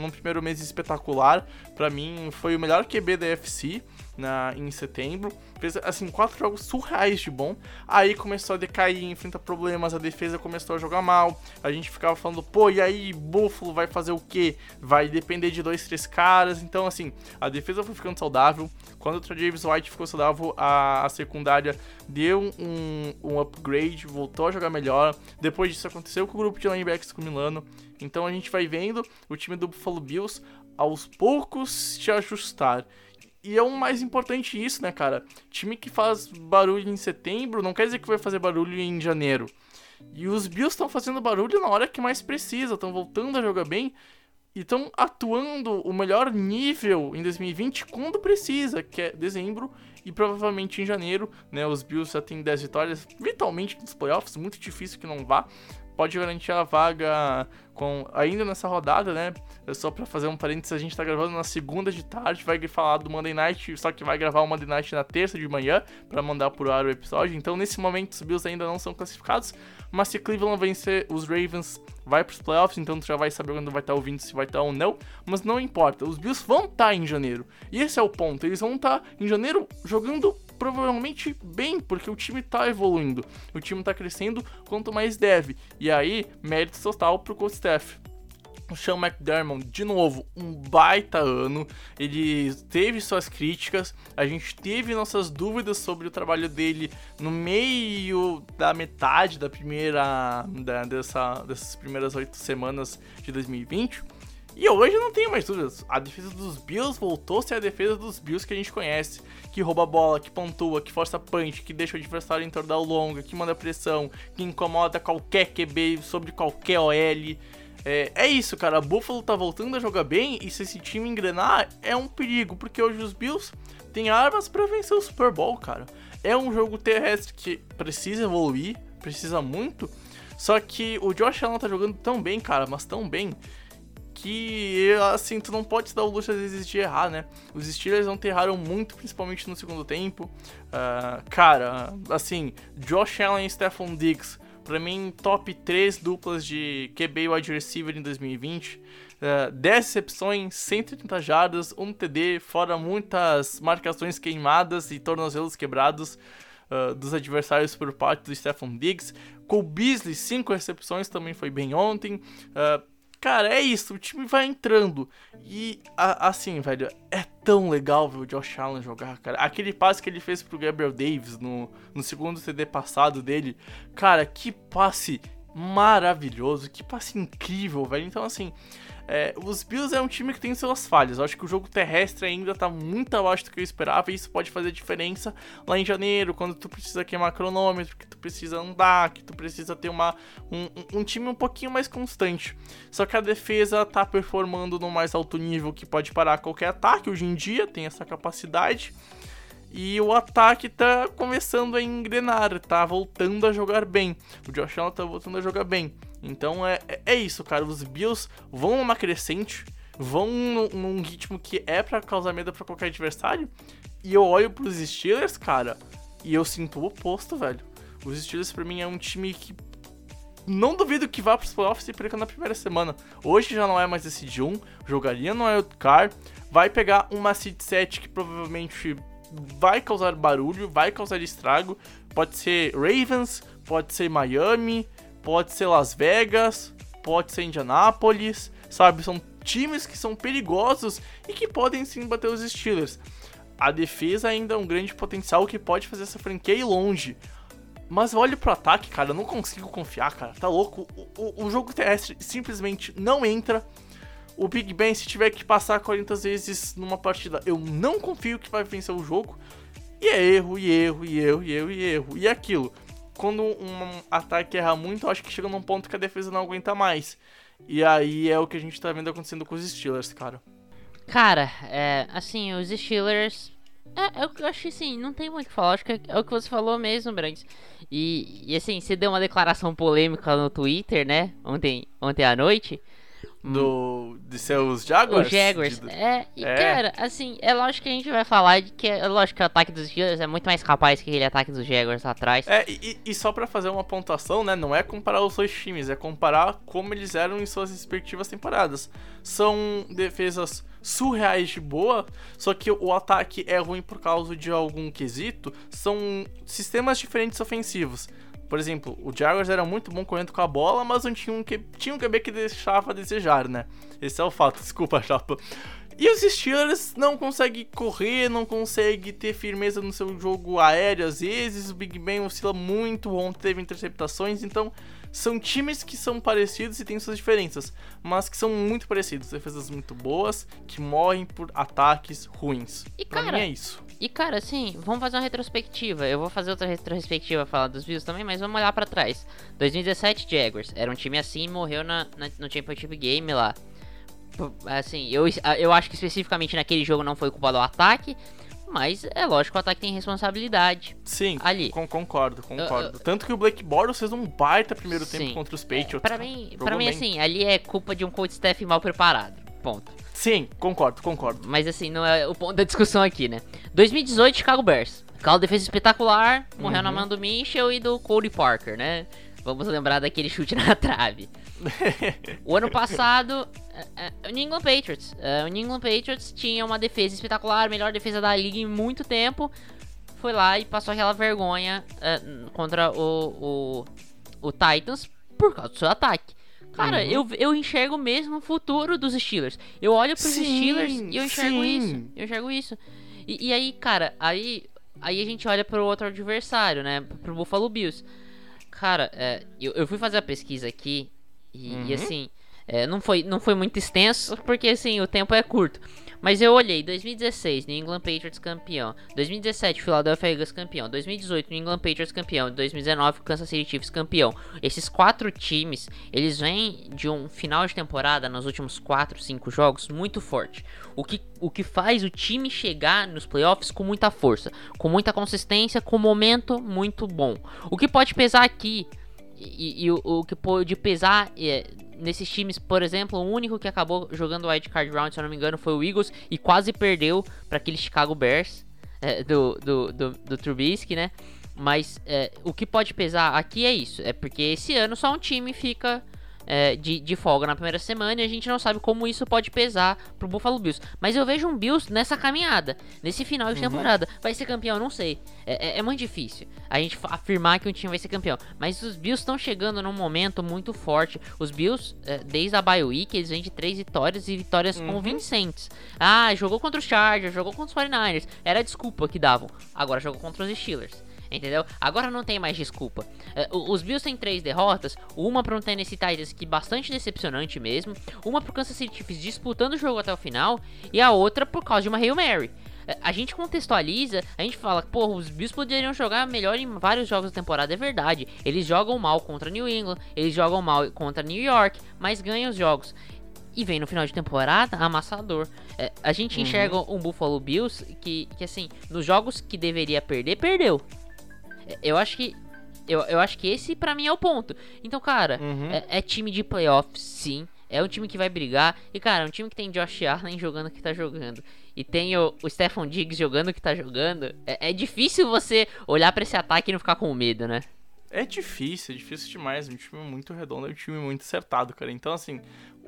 num primeiro mês espetacular, para mim foi o melhor QB da FC na, em setembro. Fez, assim, quatro jogos surreais de bom. Aí começou a decair, enfrenta problemas, a defesa começou a jogar mal. A gente ficava falando, pô, e aí, Buffalo vai fazer o quê? Vai depender de dois, três caras. Então, assim, a defesa foi ficando saudável. Quando o James White ficou saudável, a, a secundária deu um, um upgrade, voltou a jogar melhor. Depois disso aconteceu com o grupo de linebacks com o Milano. Então a gente vai vendo o time do Buffalo Bills aos poucos se ajustar. E é o mais importante isso, né, cara? Time que faz barulho em setembro não quer dizer que vai fazer barulho em janeiro. E os Bills estão fazendo barulho na hora que mais precisa, estão voltando a jogar bem e estão atuando o melhor nível em 2020 quando precisa, que é dezembro e provavelmente em janeiro, né? Os Bills já têm 10 vitórias, vitalmente nos playoffs, muito difícil que não vá pode garantir a vaga com ainda nessa rodada, né? Só pra fazer um parênteses, a gente tá gravando na segunda de tarde, vai falar do Monday Night, só que vai gravar o Monday Night na terça de manhã para mandar pro ar o episódio. Então, nesse momento, os Bills ainda não são classificados, mas se Cleveland vencer os Ravens, vai pros playoffs, então tu já vai saber quando vai estar ouvindo se vai estar ou não, mas não importa, os Bills vão estar em janeiro. E esse é o ponto, eles vão estar em janeiro jogando provavelmente bem, porque o time tá evoluindo, o time tá crescendo quanto mais deve. E aí, mérito total pro coach staff. O Sean McDermott, de novo, um baita ano. Ele teve suas críticas, a gente teve nossas dúvidas sobre o trabalho dele no meio da metade da primeira. Da, dessa, dessas primeiras oito semanas de 2020. E hoje não tenho mais dúvidas. A defesa dos Bills voltou a ser a defesa dos Bills que a gente conhece. Que rouba a bola, que pontua, que força punch, que deixa o adversário em tornada longa, que manda pressão, que incomoda qualquer QB sobre qualquer OL. É, é, isso, cara. A Buffalo tá voltando a jogar bem e se esse time engrenar é um perigo, porque hoje os Bills têm armas para vencer o Super Bowl, cara. É um jogo terrestre que precisa evoluir, precisa muito. Só que o Josh Allen tá jogando tão bem, cara, mas tão bem que, assim, tu não pode dar o luxo às vezes de errar, né? Os Steelers não erraram muito, principalmente no segundo tempo. Uh, cara, assim, Josh Allen e Stephon Diggs Pra mim, top 3 duplas de QB wide receiver em 2020. Uh, 10 recepções, 130 jardas, 1 TD, fora muitas marcações queimadas e tornozelos quebrados uh, dos adversários por parte do Stephon Diggs. Cole Beasley, 5 recepções, também foi bem ontem. Uh, Cara, é isso, o time vai entrando. E a, assim, velho, é tão legal ver o Josh Allen jogar, cara. Aquele passe que ele fez pro Gabriel Davis no, no segundo CD passado dele, cara, que passe maravilhoso, que passe incrível, velho. Então, assim, é, os Bills é um time que tem suas falhas. Eu acho que o jogo terrestre ainda tá muito abaixo do que eu esperava e isso pode fazer diferença lá em janeiro, quando tu precisa queimar cronômetro, que tu precisa andar, que tu precisa ter uma, um, um time um pouquinho mais constante. Só que a defesa tá performando no mais alto nível que pode parar qualquer ataque hoje em dia, tem essa capacidade. E o ataque tá começando a engrenar, tá voltando a jogar bem. O Josh Allen tá voltando a jogar bem. Então é, é, é isso, cara. Os Bills vão numa crescente, vão num, num ritmo que é para causar medo para qualquer adversário. E eu olho pros Steelers, cara, e eu sinto o oposto, velho. Os Steelers pra mim é um time que não duvido que vá pros playoffs e perca na primeira semana. Hoje já não é mais esse de 1, jogaria no Wildcard, vai pegar uma seed 7 que provavelmente vai causar barulho, vai causar estrago. Pode ser Ravens, pode ser Miami, pode ser Las Vegas, pode ser Indianápolis, sabe? São times que são perigosos e que podem sim bater os Steelers. A defesa ainda é um grande potencial que pode fazer essa franquia ir longe. Mas olha pro ataque, cara, eu não consigo confiar, cara. Tá louco? O, o, o jogo terrestre simplesmente não entra. O Big Ben, se tiver que passar 40 vezes numa partida, eu não confio que vai vencer o jogo. E é erro, e erro, e erro, e erro, e erro. E aquilo. Quando um ataque erra muito, eu acho que chega num ponto que a defesa não aguenta mais. E aí é o que a gente tá vendo acontecendo com os Steelers, cara. Cara, é, assim, os Steelers. É, eu, eu acho que assim, não tem muito o que falar. Acho que é, é o que você falou mesmo, Branks. E, e assim, você deu uma declaração polêmica no Twitter, né? Ontem, ontem à noite do de seus Jaguars? Os Jaguars. De... É, e é. cara, assim, é lógico que a gente vai falar de que é lógico que o ataque dos Steelers é muito mais capaz que aquele ataque dos Jaguars atrás. É, e, e só para fazer uma pontuação, né, não é comparar os dois times, é comparar como eles eram em suas respectivas temporadas. São defesas surreais de boa, só que o ataque é ruim por causa de algum quesito, são sistemas diferentes ofensivos. Por exemplo, o Jaguars era muito bom correndo com a bola, mas não tinha um, que, tinha um QB que deixava a desejar, né? Esse é o fato, desculpa, chapa. E os Steelers não conseguem correr, não conseguem ter firmeza no seu jogo aéreo às vezes. O Big Ben oscila muito, ontem teve interceptações, então são times que são parecidos e têm suas diferenças, mas que são muito parecidos. Defesas muito boas, que morrem por ataques ruins. E pra cara, mim é isso. E cara, assim, vamos fazer uma retrospectiva. Eu vou fazer outra retrospectiva falar dos Bills também, mas vamos olhar para trás. 2017 Jaguars, era um time assim, morreu na, na, no Championship Game lá. Assim, eu, eu acho que especificamente naquele jogo não foi culpa do ataque, mas é lógico que o ataque tem responsabilidade. Sim, Ali. con- concordo, concordo. Eu- Tanto que o Blake Bortles fez um baita primeiro Sim. tempo contra os Patriots. Pra mim, pra mim assim, ali é culpa de um coach staff mal preparado. Ponto. Sim, concordo, concordo. Mas assim, não é o ponto da discussão aqui, né? 2018, Chicago Bears. Aquela defesa espetacular, morreu Uhum. na mão do Mitchell e do Cody Parker, né? Vamos lembrar daquele chute na trave. O ano passado, é, é, o New England Patriots. é, o New England Patriots tinha uma defesa espetacular, melhor defesa da liga em muito tempo. Foi lá e passou aquela vergonha contra o, o, o Titans por causa do seu ataque. Cara, Uhum. eu, eu enxergo mesmo o futuro dos Steelers. Eu olho pros Sim, Steelers e eu enxergo sim. isso. Eu enxergo isso. E, e aí, cara, aí, aí a gente olha pro outro adversário, né? Pro Buffalo Bills. Cara, é, eu, eu fui fazer a pesquisa aqui e, Uhum. e, assim, é, não, foi, não foi muito extenso, porque assim, o tempo é curto. Mas eu olhei, 2016, New England Patriots campeão. 2017, Philadelphia Eagles campeão. 2018, New England Patriots campeão. 2019, Kansas City Chiefs campeão. Esses quatro times, eles vêm de um final de temporada nos últimos 4, 5 jogos muito forte. O que, o que faz o time chegar nos playoffs com muita força, com muita consistência, com um momento muito bom. O que pode pesar aqui e, e o, o que pode pesar é, nesses times, por exemplo, o único que acabou jogando o Card Round, se eu não me engano, foi o Eagles e quase perdeu para aquele Chicago Bears é, do, do, do, do Trubisky, né? Mas é, o que pode pesar aqui é isso, é porque esse ano só um time fica é, de, de folga na primeira semana e a gente não sabe como isso pode pesar pro Buffalo Bills. Mas eu vejo um Bills nessa caminhada, nesse final de temporada. Vai ser campeão? Não sei. É, é- é muito difícil a gente afirmar que um time vai ser campeão. Mas os Bills estão chegando num momento muito forte. Os Bills, é, desde a bye week, eles vêm de três vitórias e vitórias convincentes. Ah, jogou contra os Chargers, jogou contra os 49ers. Era a desculpa que davam. Agora jogou contra os Steelers. Entendeu? Agora não tem mais desculpa. O- os Bills têm três derrotas, uma para um Tennessee Titans que bastante decepcionante mesmo, uma pro Kansas City Chiefs disputando o jogo até o final e a outra por causa de uma Hail Mary. É, A gente contextualiza, a gente fala, pô, os Bills poderiam jogar melhor em vários jogos da temporada, é verdade. Eles jogam mal contra New England, eles jogam mal contra New York, mas ganham os jogos. E vem no final de temporada amassador. É, a gente enxerga um Buffalo Bills que, que, assim, nos jogos que deveria perder, perdeu. Eu acho que. Eu, eu acho que esse pra mim é o ponto. Então, cara, Uhum. é, é time de playoffs, sim. É um time que vai brigar. E, cara, é um time que tem Josh Allen jogando o que tá jogando. E tem o, o Stephon Diggs jogando o que tá jogando. É, é difícil você olhar pra esse ataque e não ficar com medo, né? É difícil, é difícil demais. É um time muito redondo, é um time muito acertado, cara. Então, assim,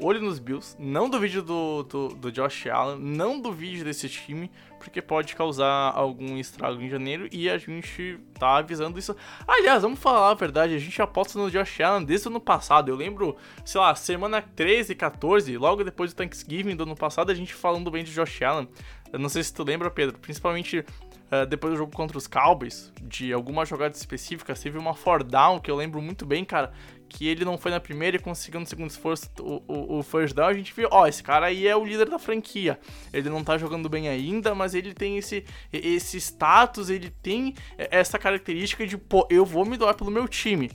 olho nos Bills. Não duvide do, do, do Josh Allen. Não duvide desse time, porque pode causar algum estrago em janeiro. E a gente tá avisando isso. Aliás, vamos falar a verdade. A gente aposta no Josh Allen desde o ano passado. Eu lembro, sei lá, semana 13, 14, logo depois do Thanksgiving do ano passado, a gente falando bem de Josh Allen. Eu não sei se tu lembra, Pedro. Principalmente Uh, depois do jogo contra os Cowboys, de algumas jogadas específicas, teve uma four down que eu lembro muito bem, cara, que ele não foi na primeira e conseguiu no segundo esforço o, o, o first down, a gente viu, ó, esse cara aí é o líder da franquia. Ele não tá jogando bem ainda, mas ele tem esse, esse status, ele tem essa característica de, pô, eu vou me doar pelo meu time.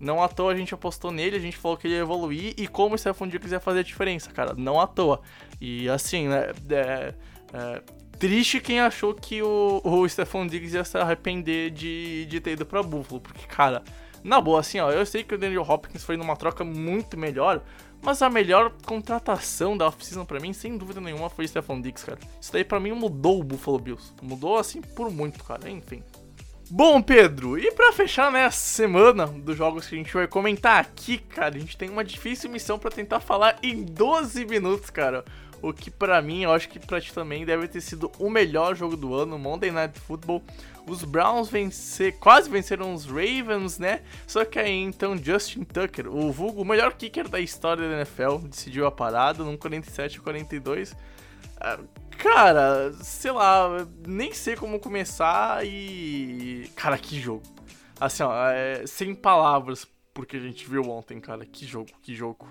Não à toa a gente apostou nele, a gente falou que ele ia evoluir e como o Stephon Diggs ia fazer a diferença, cara. Não à toa. E assim, né, é, é, triste quem achou que o, o Stephon Diggs ia se arrepender de, de ter ido pra Buffalo, porque, cara, na boa, assim, ó, eu sei que o Daniel Hopkins foi numa troca muito melhor, mas a melhor contratação da off-season pra mim, sem dúvida nenhuma, foi o Stephon Diggs, cara. Isso daí pra mim mudou o Buffalo Bills. Mudou, assim, por muito, cara, enfim. Bom, Pedro, e pra fechar né, semana dos jogos que a gente vai comentar aqui, cara, a gente tem uma difícil missão pra tentar falar em 12 minutos, cara. O que pra mim, eu acho que pra ti também deve ter sido o melhor jogo do ano, Monday Night Football. Os Browns vencer, quase venceram os Ravens, né? Só que aí então Justin Tucker, o vulgo, melhor kicker da história da NFL, decidiu a parada num 47 a 42. Ah, Cara, sei lá, nem sei como começar e. Cara, que jogo. Assim, ó, é, sem palavras porque a gente viu ontem, cara. Que jogo, que jogo.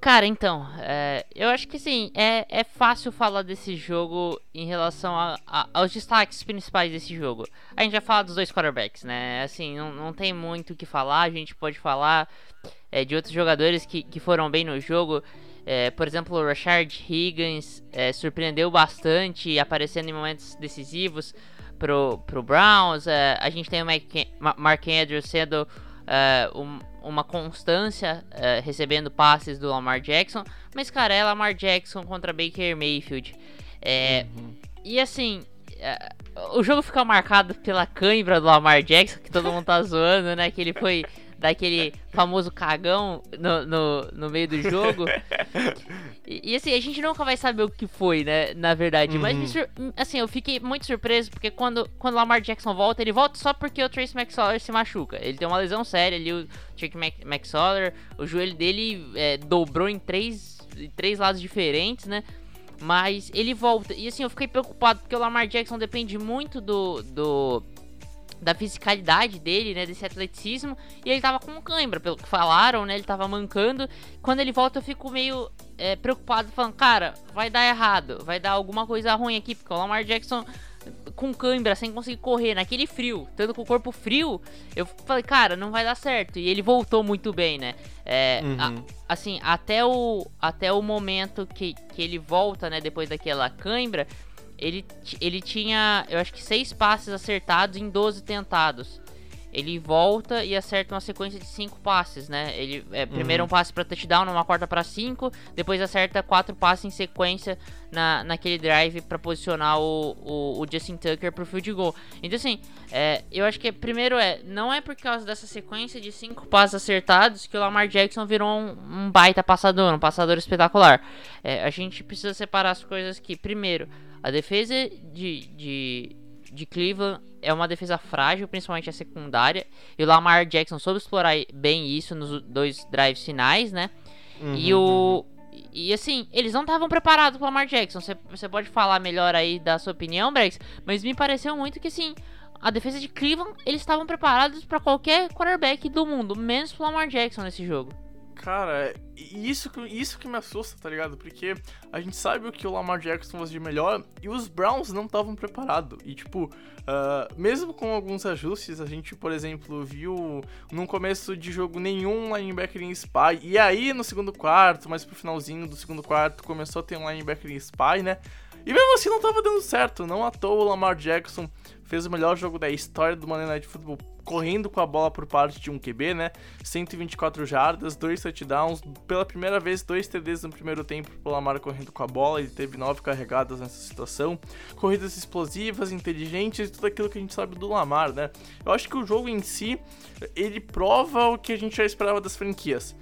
Cara, então, é, eu acho que sim, é, é fácil falar desse jogo em relação a- a- aos destaques principais desse jogo. A gente já fala dos dois quarterbacks, né? Assim, não, não tem muito o que falar, a gente pode falar é, de outros jogadores que, que foram bem no jogo. É, por exemplo, o Rashard Higgins é, surpreendeu bastante, aparecendo em momentos decisivos pro, pro Browns. É, a gente tem o Mark Andrews sendo um, uma constância é, recebendo passes do Lamar Jackson. Mas, cara, é Lamar Jackson contra Baker Mayfield. É, uhum. E assim, é, o jogo fica marcado pela cãibra do Lamar Jackson, que todo mundo tá zoando, né? Que ele foi daquele famoso cagão no, no, no meio do jogo. E, e, assim, a gente nunca vai saber o que foi, né? Na verdade. Uhum. Mas, assim, eu fiquei muito surpreso porque quando, quando o Lamar Jackson volta, ele volta só porque o Trace McSorley se machuca. Ele tem uma lesão séria ali, o Trace McSorley, o joelho dele é, dobrou em três, em três lados diferentes, né? Mas ele volta. E assim, eu fiquei preocupado porque o Lamar Jackson depende muito do, do da fisicalidade dele, né, desse atleticismo, e ele tava com cãibra, pelo que falaram, né, ele tava mancando. Quando ele volta eu fico meio é, preocupado, falando, cara, vai dar errado, vai dar alguma coisa ruim aqui, porque o Lamar Jackson com cãibra, sem conseguir correr, naquele frio, tanto com o corpo frio, eu falei, cara, não vai dar certo. E ele voltou muito bem, né? É, uhum. a, assim, até o, até o momento que, que ele volta, né, depois daquela cãibra, ele, ele tinha, eu acho que seis passes acertados em 12 tentados ele volta e acerta uma sequência de cinco passes, né? Ele é, primeiro uhum. um passe para touchdown, numa quarta para cinco, depois acerta quatro passes em sequência na, naquele drive para posicionar o, o, o, Justin Tucker pro field goal. Então assim, é, eu acho que primeiro é não é por causa dessa sequência de cinco passes acertados que o Lamar Jackson virou um, um baita passador, um passador espetacular. É, a gente precisa separar as coisas aqui. Primeiro, a defesa de, de de Cleveland é uma defesa frágil, principalmente a secundária. E o Lamar Jackson soube explorar bem isso nos dois drives finais, né? Uhum, e o. Uhum. E assim, eles não estavam preparados para Lamar Jackson. Você pode falar melhor aí da sua opinião, Brex, mas me pareceu muito que assim, a defesa de Cleveland, eles estavam preparados para qualquer quarterback do mundo, menos o Lamar Jackson nesse jogo. Cara, isso, isso que me assusta, tá ligado? Porque a gente sabe o que o Lamar Jackson faz de melhor e os Browns não estavam preparados. E, tipo, uh, mesmo com alguns ajustes, a gente, por exemplo, viu no começo de jogo nenhum linebacker em spy. E aí, no segundo quarto, mais pro finalzinho do segundo quarto, começou a ter um linebacker em spy, né? E mesmo assim não tava dando certo. Não à toa o Lamar Jackson fez o melhor jogo da história do Monday Night Football correndo com a bola por parte de um QB, né? 124 jardas, dois touchdowns, pela primeira vez dois TDs no primeiro tempo pro Lamar correndo com a bola, ele teve nove carregadas nessa situação. Corridas explosivas, inteligentes, tudo aquilo que a gente sabe do Lamar, né? Eu acho que o jogo em si, ele prova o que a gente já esperava das franquias.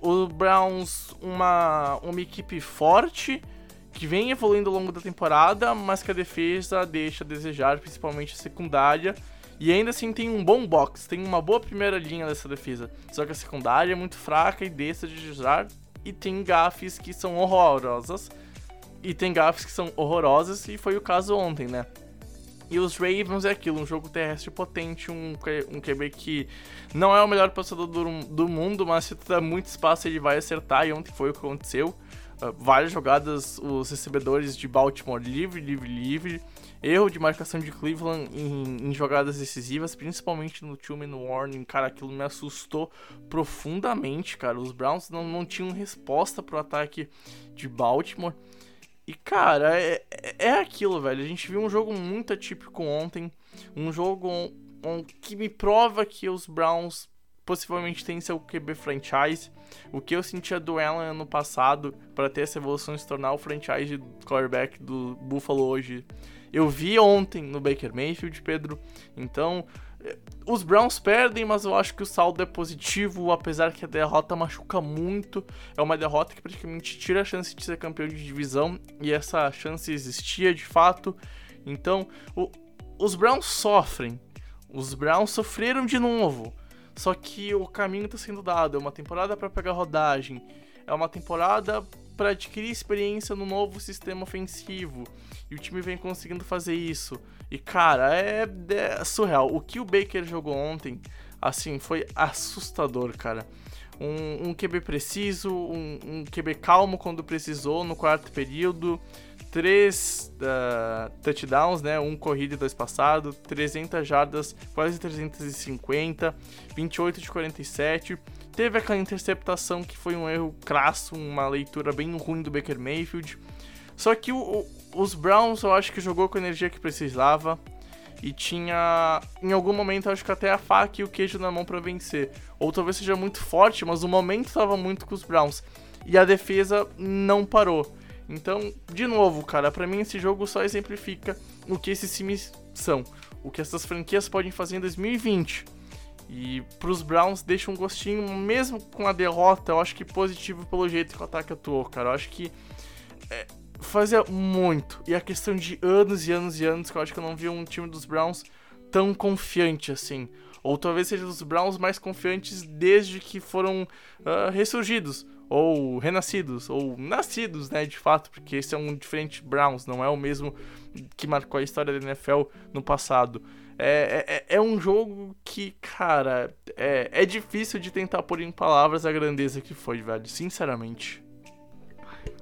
O Browns, uma, uma equipe forte, que vem evoluindo ao longo da temporada, mas que a defesa deixa a desejar, principalmente a secundária. E ainda assim tem um bom box, tem uma boa primeira linha dessa defesa. Só que a secundária é muito fraca e deixa de desejar. E tem gafes que são horrorosas. E tem gafes que são horrorosas, e foi o caso ontem, né? E os Ravens é aquilo, um jogo terrestre potente, um, um QB que não é o melhor passador do, do mundo, mas se tu dá muito espaço ele vai acertar, e ontem foi o que aconteceu. Uh, várias jogadas, os recebedores de Baltimore livre, livre, livre. Erro de marcação de Cleveland em, em jogadas decisivas, principalmente no no warning. Cara, aquilo me assustou profundamente, cara. Os Browns não, não tinham resposta pro ataque de Baltimore. E, cara, é, é aquilo, velho. A gente viu um jogo muito atípico ontem. Um jogo que me prova que os Browns possivelmente têm seu QB franchise. O que eu sentia do Allen ano passado para ter essa evolução e se tornar o franchise quarterback do Buffalo hoje. Eu vi ontem no Baker Mayfield, Pedro. Então, eh, os Browns perdem, mas eu acho que o saldo é positivo, apesar que a derrota machuca muito. É uma derrota que praticamente tira a chance de ser campeão de divisão, e essa chance existia de fato. Então, o, os Browns sofrem. Os Browns sofreram de novo. Só que o caminho está sendo dado. É uma temporada para pegar rodagem. É uma temporada para adquirir experiência no novo sistema ofensivo. E o time vem conseguindo fazer isso. E cara, é, é surreal. O que o Baker jogou ontem, assim, foi assustador, cara. Um, um QB preciso, um, um QB calmo quando precisou no quarto período três uh, touchdowns, né? Um corrido e dois passados, 300 jardas, quase 350, 28 de 47. teve aquela interceptação que foi um erro crasso, uma leitura bem ruim do Baker Mayfield. Só que o, o, os Browns eu acho que jogou com a energia que precisava e tinha em algum momento acho que até a faca e o queijo na mão para vencer. Ou talvez seja muito forte, mas o momento estava muito com os Browns e a defesa não parou. Então, de novo, cara, para mim esse jogo só exemplifica o que esses times são, o que essas franquias podem fazer em 2020. E pros Browns deixa um gostinho, mesmo com a derrota, eu acho que positivo pelo jeito que o ataque atuou, cara. Eu acho que é, fazia muito. E a questão de anos e anos e anos que eu acho que eu não vi um time dos Browns tão confiante assim. Ou talvez seja os Browns mais confiantes desde que foram uh, ressurgidos ou renascidos, ou nascidos, né, de fato, porque esse é um diferente Browns, não é o mesmo que marcou a história da NFL no passado. É, é, é um jogo que, cara, é, é difícil de tentar pôr em palavras a grandeza que foi, velho, sinceramente.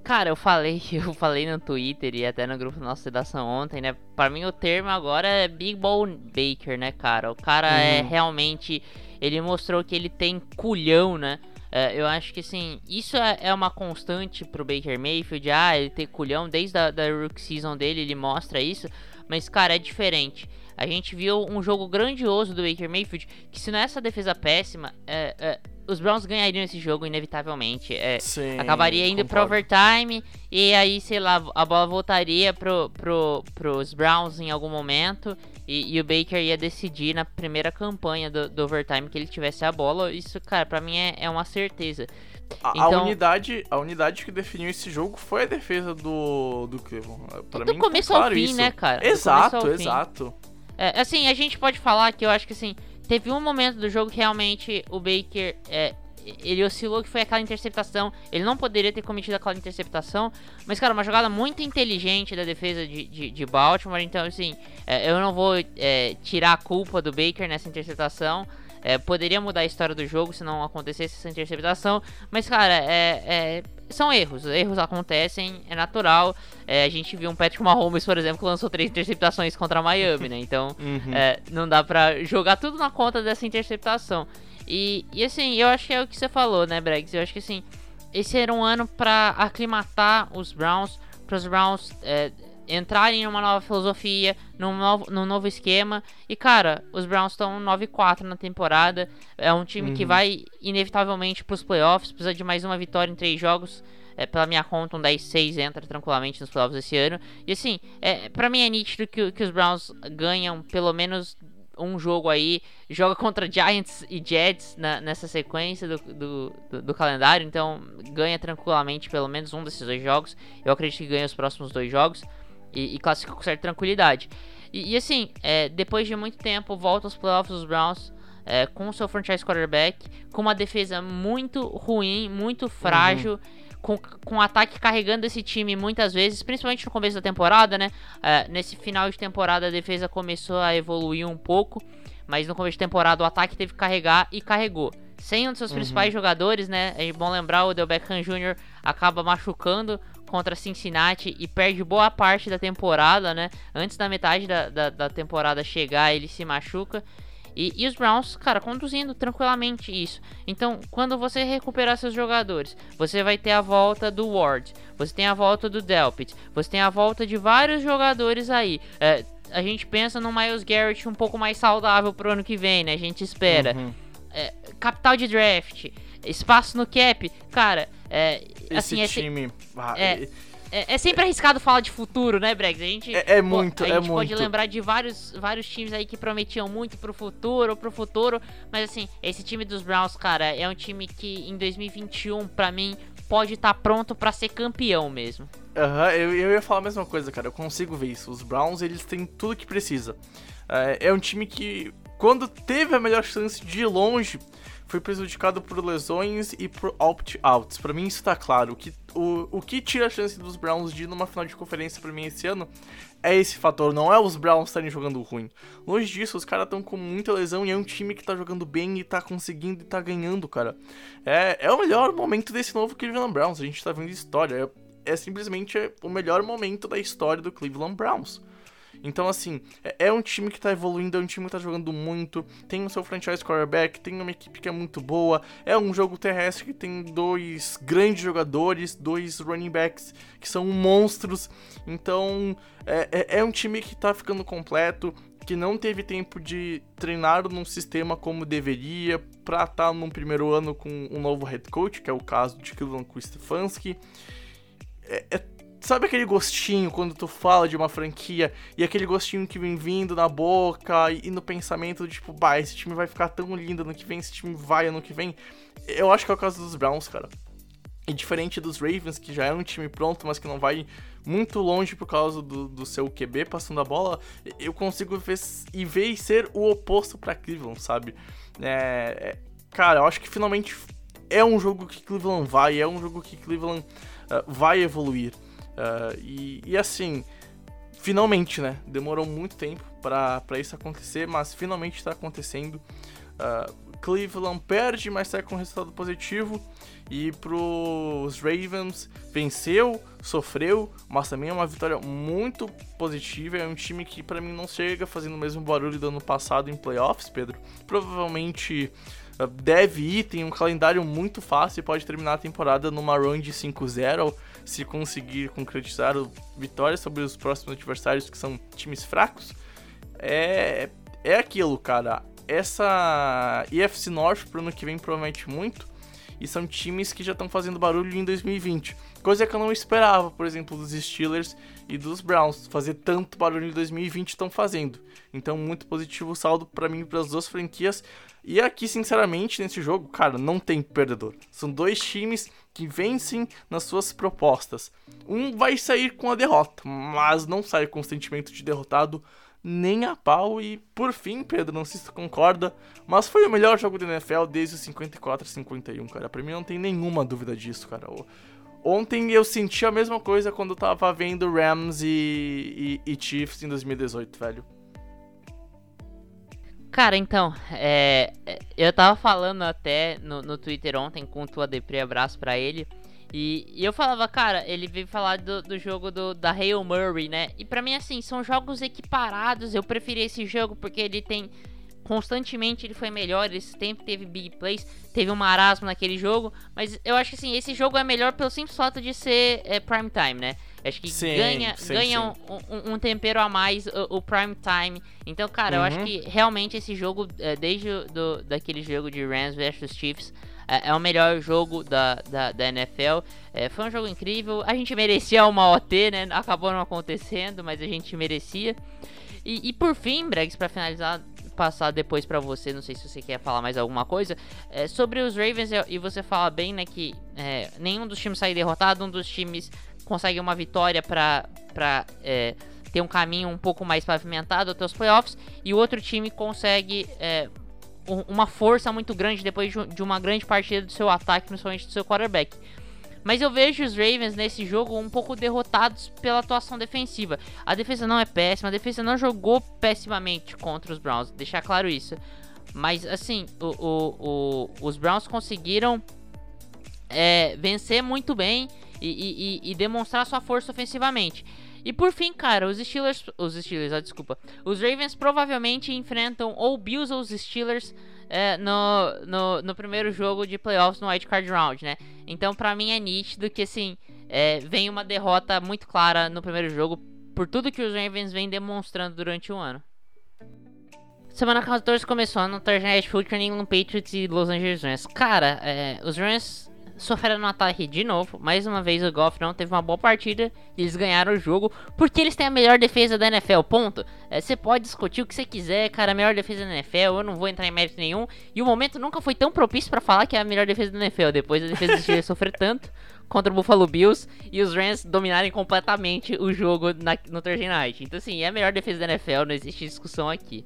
Cara, eu falei, eu falei no Twitter e até no grupo da nossa redação ontem, né? Pra mim o termo agora é Big Ball Baker, né, cara? O cara é uhum. realmente. Ele mostrou que ele tem culhão, né? É, eu acho que assim, isso é, é, uma constante pro Baker Mayfield. Ah, ele tem culhão desde a da rookie season dele, ele mostra isso. Mas, cara, é diferente. A gente viu um jogo grandioso do Baker Mayfield, que se não é essa defesa péssima, é, é, os Browns ganhariam esse jogo inevitavelmente. É, Sim, acabaria indo concordo. pro overtime e aí, sei lá, a bola voltaria pro, pro, pros Browns em algum momento e, e, o Baker ia decidir na primeira campanha do, do, overtime que ele tivesse a bola. Isso, cara, para mim é, é, uma certeza. A, então, a, unidade, a unidade que definiu esse jogo foi a defesa do, do Cleveland. Pra do mim, começo tá claro ao fim, isso. né, cara? Exato, exato. É, assim, a gente pode falar que eu acho que assim, teve um momento do jogo que realmente o Baker é, ele oscilou que foi aquela interceptação. Ele não poderia ter cometido aquela interceptação. Mas, cara, uma jogada muito inteligente da defesa de, de, de Baltimore. Então, assim, é, eu não vou é, tirar a culpa do Baker nessa interceptação. É, poderia mudar a história do jogo se não acontecesse essa interceptação. Mas, cara, é, é são erros. Erros acontecem, é natural. É, a gente viu um Patrick Mahomes, por exemplo, que lançou três interceptações contra Miami, né? Então, uhum. é, não dá pra jogar tudo na conta dessa interceptação. E, e assim, eu acho que é o que você falou, né, Bregs? Eu acho que assim, esse era um ano para aclimatar os Browns, para os Browns é, entrarem em uma nova filosofia, num novo, num novo esquema. E cara, os Browns estão 9-4 na temporada. É um time uhum. que vai inevitavelmente para os playoffs, precisa de mais uma vitória em três jogos. É, pela minha conta, um 10-6 entra tranquilamente nos playoffs esse ano. E assim, é, para mim é nítido que, que os Browns ganham pelo menos um jogo aí, joga contra Giants e Jets na, nessa sequência do, do, do, do, calendário, então ganha tranquilamente pelo menos um desses dois jogos. Eu acredito que ganha os próximos dois jogos e, e classifica com certa tranquilidade. E, e assim, é, depois de muito tempo, volta aos playoffs dos Browns. É, com o seu franchise quarterback, com uma defesa muito ruim, muito frágil, uhum com, com o ataque carregando esse time muitas vezes, principalmente no começo da temporada, né? Uh, nesse final de temporada a defesa começou a evoluir um pouco, mas no começo de temporada o ataque teve que carregar e carregou. Sem um dos seus uhum. principais jogadores, né? É bom lembrar, o Del Beckham Jr. acaba machucando contra Cincinnati e perde boa parte da temporada, né? Antes da metade da, da, da temporada chegar, ele se machuca. E, e, os Browns, cara, conduzindo tranquilamente isso. Então, quando você recuperar seus jogadores, você vai ter a volta do Ward, você tem a volta do Delpit, você tem a volta de vários jogadores aí. É, a gente pensa no Miles Garrett um pouco mais saudável pro ano que vem, né? A gente espera. Uhum. É, capital de draft, espaço no cap, cara, é, Esse assim, time. É, é, é, sempre arriscado falar de futuro, né, Bregs? A gente, é, é muito, pô, a é gente muito. pode lembrar de vários, vários times aí que prometiam muito pro futuro, pro futuro. Mas assim, esse time dos Browns, cara, é um time que em 2021, para mim, pode estar tá pronto para ser campeão mesmo. Aham, uhum, eu, eu ia falar a mesma coisa, cara. Eu consigo ver isso. Os Browns, eles têm tudo que precisa. É, é um time que, quando teve a melhor chance de ir longe, foi prejudicado por lesões e por opt-outs. Para mim isso tá claro. O que, o, o que tira a chance dos Browns de ir numa final de conferência para mim esse ano é esse fator, não é os Browns estarem jogando ruim. Longe disso, os caras estão com muita lesão e é um time que tá jogando bem e tá conseguindo e tá ganhando, cara. É, é o melhor momento desse novo Cleveland Browns, a gente tá vendo história. É, é simplesmente o melhor momento da história do Cleveland Browns. Então, assim, é, é um time que tá evoluindo, é um time que tá jogando muito, tem o seu franchise quarterback, tem uma equipe que é muito boa, é um jogo terrestre que tem dois grandes jogadores, dois running backs que são monstros. Então, é, é, é um time que tá ficando completo, que não teve tempo de treinar num sistema como deveria, pra estar tá num primeiro ano com um novo head coach, que é o caso de Cleveland com Stefanski. É, é, sabe aquele gostinho quando tu fala de uma franquia e aquele gostinho que vem vindo na boca e, e no pensamento, tipo, bah, esse time vai ficar tão lindo ano que vem, esse time vai ano que vem. Eu acho que é o caso dos Browns, cara. E diferente dos Ravens, que já é um time pronto, mas que não vai muito longe por causa do, do seu QB passando a bola, eu consigo ver e ver e ser o oposto para Cleveland, sabe? É, é, cara, eu acho que finalmente é um jogo que Cleveland vai, é um jogo que Cleveland uh, vai evoluir. Uh, e, e, assim, finalmente, né? Demorou muito tempo para isso acontecer, mas finalmente está acontecendo. Uh, Cleveland perde, mas sai com um resultado positivo. E pros Ravens, venceu, sofreu, mas também é uma vitória muito positiva. É um time que para mim não chega fazendo o mesmo barulho do ano passado em playoffs, Pedro. Provavelmente deve ir, tem um calendário muito fácil e pode terminar a temporada numa run de 5-0 se conseguir concretizar vitórias sobre os próximos adversários que são times fracos. É, é aquilo, cara essa EFC North pro ano que vem promete muito. E são times que já estão fazendo barulho em 2020. Coisa que eu não esperava, por exemplo, dos Steelers e dos Browns. Fazer tanto barulho em 2020 estão fazendo. Então, muito positivo o saldo para mim para as duas franquias. E aqui, sinceramente, nesse jogo, cara, não tem perdedor. São dois times que vencem nas suas propostas. Um vai sair com a derrota, mas não sai com o sentimento de derrotado nem a pau. E por fim, Pedro, não sei se tu concorda, mas foi o melhor jogo da NFL desde o 54 a 51, cara. Pra mim não tem nenhuma dúvida disso, cara. Ontem eu senti a mesma coisa quando eu tava vendo Rams e, e, e Chiefs em 2018, velho. Cara, então, é, eu tava falando até no, no Twitter ontem com o Tua Depre, abraço pra ele. E, e, eu falava, cara, ele veio falar do, do jogo do, da Hale Murray, né? E para mim, assim, são jogos equiparados. Eu preferi esse jogo porque ele tem. Constantemente ele foi melhor, esse tempo teve big plays, teve um marasmo naquele jogo, mas eu acho que assim, esse jogo é melhor pelo simples fato de ser é, prime time, né? Acho que sim, ganha, sim, ganha sim. Um, um, um, tempero a mais o, o, prime time. Então, cara, uhum. eu acho uhum. que realmente esse jogo, é, desde do, daquele jogo de Rams vs Chiefs, é, é, o melhor jogo da, da, da NFL. É, foi um jogo incrível. A gente merecia uma OT, né? Acabou não acontecendo, mas a gente merecia. E, e por fim, Bregs, para finalizar, passar depois para você, não sei se você quer falar mais alguma coisa, é, sobre os Ravens, e você fala bem, né, que é, nenhum dos times sai derrotado, um dos times consegue uma vitória para é, ter um caminho um pouco mais pavimentado até os playoffs, e o outro time consegue é, uma força muito grande depois de uma grande partida do seu ataque, principalmente do seu quarterback. Mas eu vejo os Ravens nesse jogo um pouco derrotados pela atuação defensiva. A defesa não é péssima, a defesa não jogou pessimamente contra os Browns, deixar claro isso. Mas assim, o, o, o, os Browns conseguiram é, vencer muito bem e, e, e demonstrar sua força ofensivamente. E por fim, cara, os Steelers. Os Steelers, ah, desculpa. Os Ravens provavelmente enfrentam ou Bills ou os Steelers é, no, no, no, primeiro jogo de playoffs no White Card Round, né? Então, pra mim é nítido que, assim, é, vem uma derrota muito clara no primeiro jogo por tudo que os Ravens vêm demonstrando durante o ano. Semana 14 começou no Thursday Night Football, New England Patriots e Los Angeles Rams. Cara, é, os Rams sofreram no ataque de novo. Mais uma vez o Goff não teve uma boa partida. Eles ganharam o jogo porque eles têm a melhor defesa da NFL. Ponto. É, você pode discutir o que você quiser, cara. A melhor defesa da NFL. Eu não vou entrar em mérito nenhum. E o momento nunca foi tão propício para falar que é a melhor defesa da NFL. Depois da defesa do sofrer tanto contra o Buffalo Bills e os Rams dominarem completamente o jogo na, no Thursday Night. Então, assim, é a melhor defesa da NFL. Não existe discussão aqui.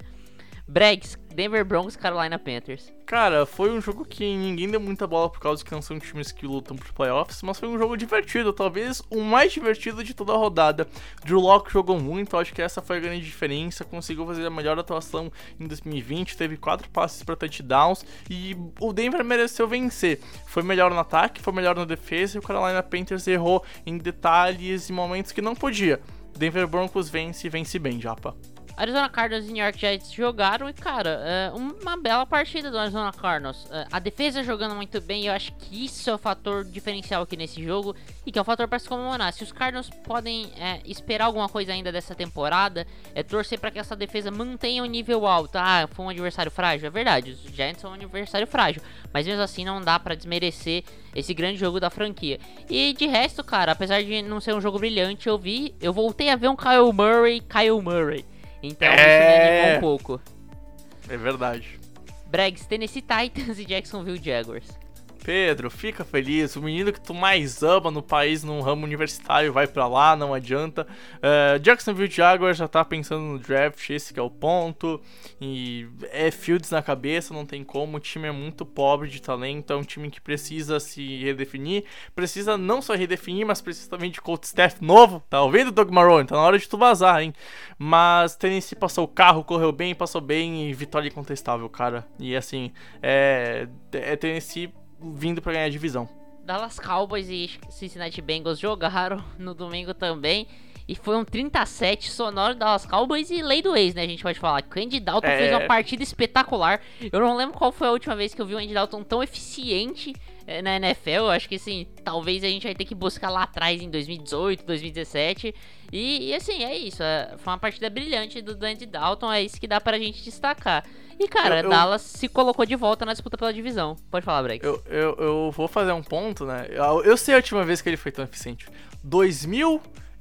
Bregs, Denver Broncos, Carolina Panthers. Cara, foi um jogo que ninguém deu muita bola por causa que não são times que lutam por playoffs, mas foi um jogo divertido, talvez o mais divertido de toda a rodada. Drew Locke jogou muito, acho que essa foi a grande diferença, conseguiu fazer a melhor atuação em 2020, teve quatro passes para touchdowns e o Denver mereceu vencer. Foi melhor no ataque, foi melhor na defesa e o Carolina Panthers errou em detalhes e momentos que não podia Denver Broncos vence e vence bem, Japa. Arizona Cardinals e New York Giants jogaram e, cara, é uma bela partida do Arizona Cardinals. É, a defesa jogando muito bem, eu acho que isso é o fator diferencial aqui nesse jogo e que é um fator para se comemorar. Se os Cardinals podem é, esperar alguma coisa ainda dessa temporada, é torcer para que essa defesa mantenha o um nível alto. Ah, foi um adversário frágil, é verdade, os Giants são um adversário frágil, mas mesmo assim não dá para desmerecer esse grande jogo da franquia. E de resto, cara, apesar de não ser um jogo brilhante, eu vi, eu voltei a ver um Kyle Murray, Kyle Murray. Então é... isso me animou um pouco. É verdade. Bregs, Tennessee Titans e Jacksonville Jaguars. Pedro, fica feliz. O menino que tu mais ama no país, no ramo universitário, vai para lá, não adianta. Uh, Jacksonville Jaguars já tá pensando no draft, esse que é o ponto. E é Fields na cabeça, não tem como. O time é muito pobre de talento, é um time que precisa se redefinir. Precisa não só redefinir, mas precisa também de coach staff novo. Tá ouvindo, Doug Marrone? Tá na hora de tu vazar, hein? Mas Tennessee passou o carro, correu bem, passou bem e vitória incontestável, cara. E assim, é, é Tennessee vindo para ganhar a divisão. Dallas Cowboys e Cincinnati Bengals jogaram no domingo também. E foi um 37 sonoro Dallas Cowboys e lei do ex, né? A gente pode falar. Que o Andy Dalton é... fez uma partida espetacular. Eu não lembro qual foi a última vez que eu vi o Andy Dalton tão eficiente na NFL. Eu acho que assim, talvez a gente vai ter que buscar lá atrás em 2018, 2017. E, e assim, é isso. É, foi uma partida brilhante do Andy Dalton. É isso que dá pra gente destacar. E, cara, eu, eu, Dallas se colocou de volta na disputa pela divisão. Pode falar, Brex. Eu, eu, eu, vou fazer um ponto, né? Eu, eu sei a última vez que ele foi tão eficiente.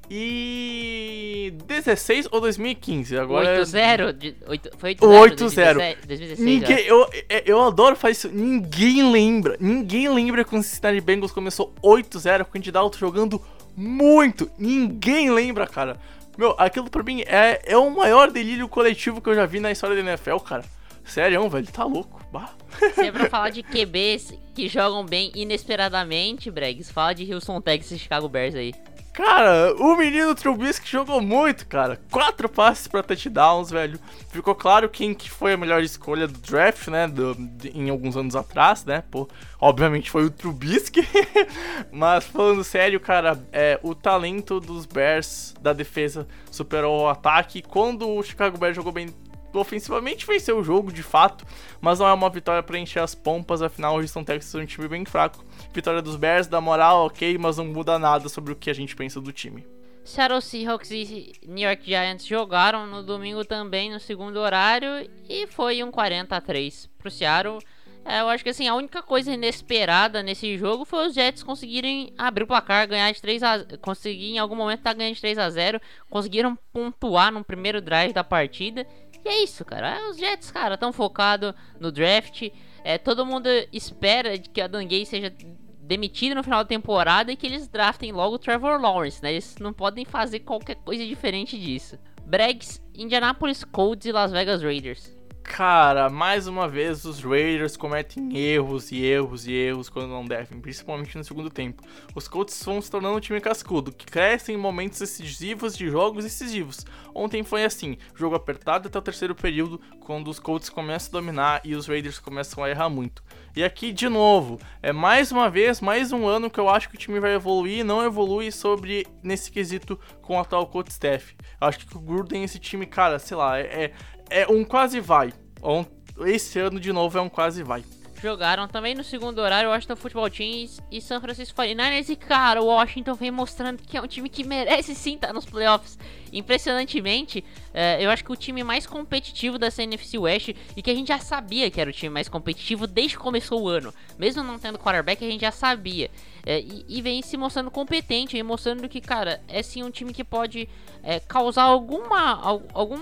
2016 ou 2015? Agora 8-0? Foi 8-0. 2016. Ninguém, eu, é, eu adoro fazer isso. Ninguém lembra. Ninguém lembra quando o Cincinnati Bengals começou 8-0 com o Andy Dalton jogando muito. Ninguém lembra, cara. Meu, aquilo pra mim é, é o maior delírio coletivo que eu já vi na história da NFL, cara. Sério, velho, tá louco. Bah. Se é pra falar de QBs que jogam bem inesperadamente, Bregs, fala de Houston Texas e Chicago Bears aí. Cara, o menino Trubisky jogou muito, cara. Quatro passes pra touchdowns, velho. Ficou claro quem que foi a melhor escolha do draft, né? Do, de, em alguns anos atrás, né? Pô, obviamente foi o Trubisky. Mas falando sério, cara, é, o talento dos Bears da defesa superou o ataque. Quando o Chicago Bears jogou bem ofensivamente venceu o jogo de fato, mas não é uma vitória para encher as pompas, afinal o Houston Texas é um time bem fraco. Vitória dos Bears dá moral, ok, mas não muda nada sobre o que a gente pensa do time. Seattle Seahawks e New York Giants jogaram no domingo também no segundo horário e foi um 40 a 3 pro Seattle. É, eu acho que assim, a única coisa inesperada nesse jogo foi os Jets conseguirem abrir o placar, ganhar de 3 a conseguir em algum momento estar tá ganhando de 3 a 0, conseguiram pontuar no primeiro drive da partida e é isso, cara. É, os Jets, cara, tão focado no draft. É, todo mundo espera que a Dan Gay seja demitido no final da temporada e que eles draftem logo o Trevor Lawrence, né? Eles não podem fazer qualquer coisa diferente disso. Bregs, Indianapolis Colts e Las Vegas Raiders. Cara, mais uma vez os Raiders cometem erros e erros e erros quando não devem, principalmente no segundo tempo. Os Colts vão se tornando um time cascudo, que cresce em momentos decisivos de jogos decisivos. Ontem foi assim, jogo apertado até o terceiro período, quando os Colts começam a dominar e os Raiders começam a errar muito. E aqui, de novo, é mais uma vez, mais um ano que eu acho que o time vai evoluir e não evolui sobre nesse quesito com o atual coach staff. Eu acho que o Gruden, esse time, cara, sei lá, é, é um quase vai. Esse ano, de novo, é um quase vai. Jogaram também no segundo horário Washington Football Team e San Francisco 49ers. E cara, o Washington vem mostrando que é um time que merece sim estar nos playoffs. Impressionantemente, é, eu acho que o time mais competitivo da NFC West e que a gente já sabia que era o time mais competitivo desde que começou o ano. Mesmo não tendo quarterback, a gente já sabia. É, e, e, vem se mostrando competente, mostrando que, cara, é sim um time que pode é, causar alguma, algum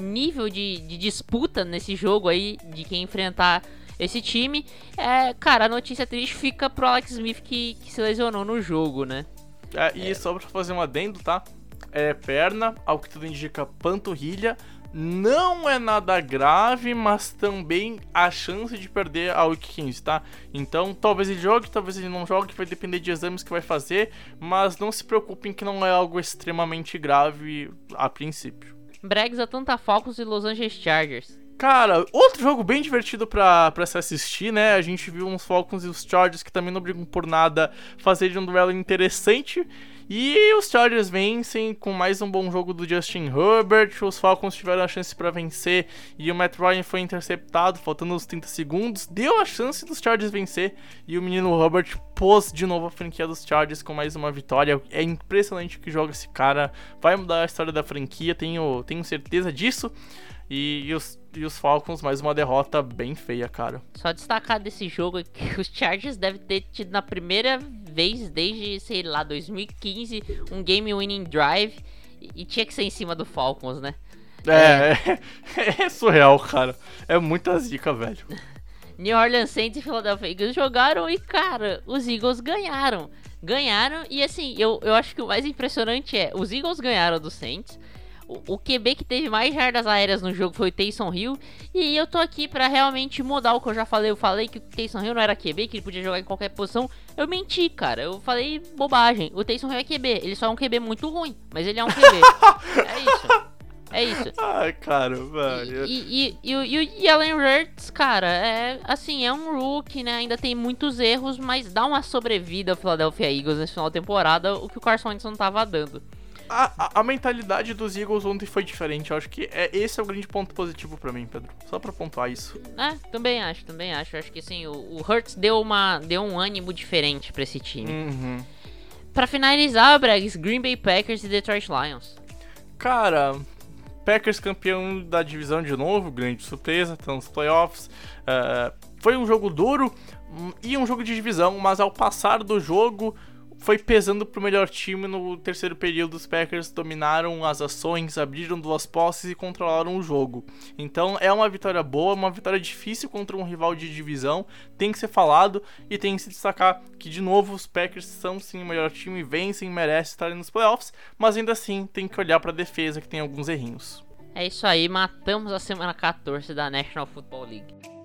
nível de, de disputa nesse jogo aí, de quem enfrentar esse time. É, cara, a notícia triste fica pro Alex Smith que, que se lesionou no jogo, né? É, e é. só pra fazer um adendo, tá? É perna, ao que tudo indica panturrilha. Não é nada grave, mas também a chance de perder a Week 15, tá? Então, talvez ele jogue, talvez ele não jogue, vai depender de exames que vai fazer, mas não se preocupem que não é algo extremamente grave a princípio. Brags, Atlanta Falcons e Los Angeles Chargers. Cara, outro jogo bem divertido pra, pra se assistir, né? A gente viu uns Falcons e os Chargers que também não brigam por nada fazerem um duelo interessante. E os Chargers vencem com mais um bom jogo do Justin Herbert. Os Falcons tiveram a chance para vencer e o Matt Ryan foi interceptado, faltando os 30 segundos. Deu a chance dos Chargers vencer e o menino Herbert pôs de novo a franquia dos Chargers com mais uma vitória. É impressionante que joga esse cara. Vai mudar a história da franquia, tenho, tenho certeza disso. E, e, os, e os Falcons, mais uma derrota bem feia, cara. Só destacar desse jogo que os Chargers devem ter tido na primeira vez desde, sei lá, 2015, um game winning drive. E, tinha que ser em cima do Falcons, né? É, é, é surreal, cara. É muita zica, velho. New Orleans Saints e Philadelphia Eagles jogaram e, cara, os Eagles ganharam. Ganharam e, assim, eu, eu acho que o mais impressionante é, os Eagles ganharam do Saints, o, o QB que teve mais jardas aéreas no jogo foi o Taysom Hill. E eu tô aqui para realmente mudar o que eu já falei. Eu falei que o Taysom Hill não era QB, que ele podia jogar em qualquer posição. Eu menti, cara. Eu falei bobagem. O Taysom Hill é QB. Ele só é um QB muito ruim, mas ele é um QB. é isso. É isso. Ai, cara, velho. E, e, e, e, e o Allen Hurts, cara, é assim, é um rookie, né? Ainda tem muitos erros, mas dá uma sobrevida ao Philadelphia Eagles nesse final da temporada, o que o Carson Wentz não tava dando. A, a, mentalidade dos Eagles ontem foi diferente. Eu acho que é, esse é o grande ponto positivo para mim, Pedro. Só para pontuar isso. É, também acho, também acho. Acho que assim, o, o Hurts deu, uma, deu um ânimo diferente para esse time. Uhum. Para finalizar, Bregs, Green Bay Packers e Detroit Lions. Cara, Packers campeão da divisão de novo, grande surpresa, estão nos playoffs. Uh, foi um jogo duro hum, e um jogo de divisão, mas ao passar do jogo foi pesando pro melhor time no terceiro período. Os Packers dominaram as ações, abriram duas posses e controlaram o jogo. Então é uma vitória boa, uma vitória difícil contra um rival de divisão. Tem que ser falado e tem que se destacar que, de novo, os Packers são sim o melhor time, vencem, merecem estar nos playoffs, mas ainda assim tem que olhar para a defesa que tem alguns errinhos. É isso aí, matamos a semana 14 da National Football League.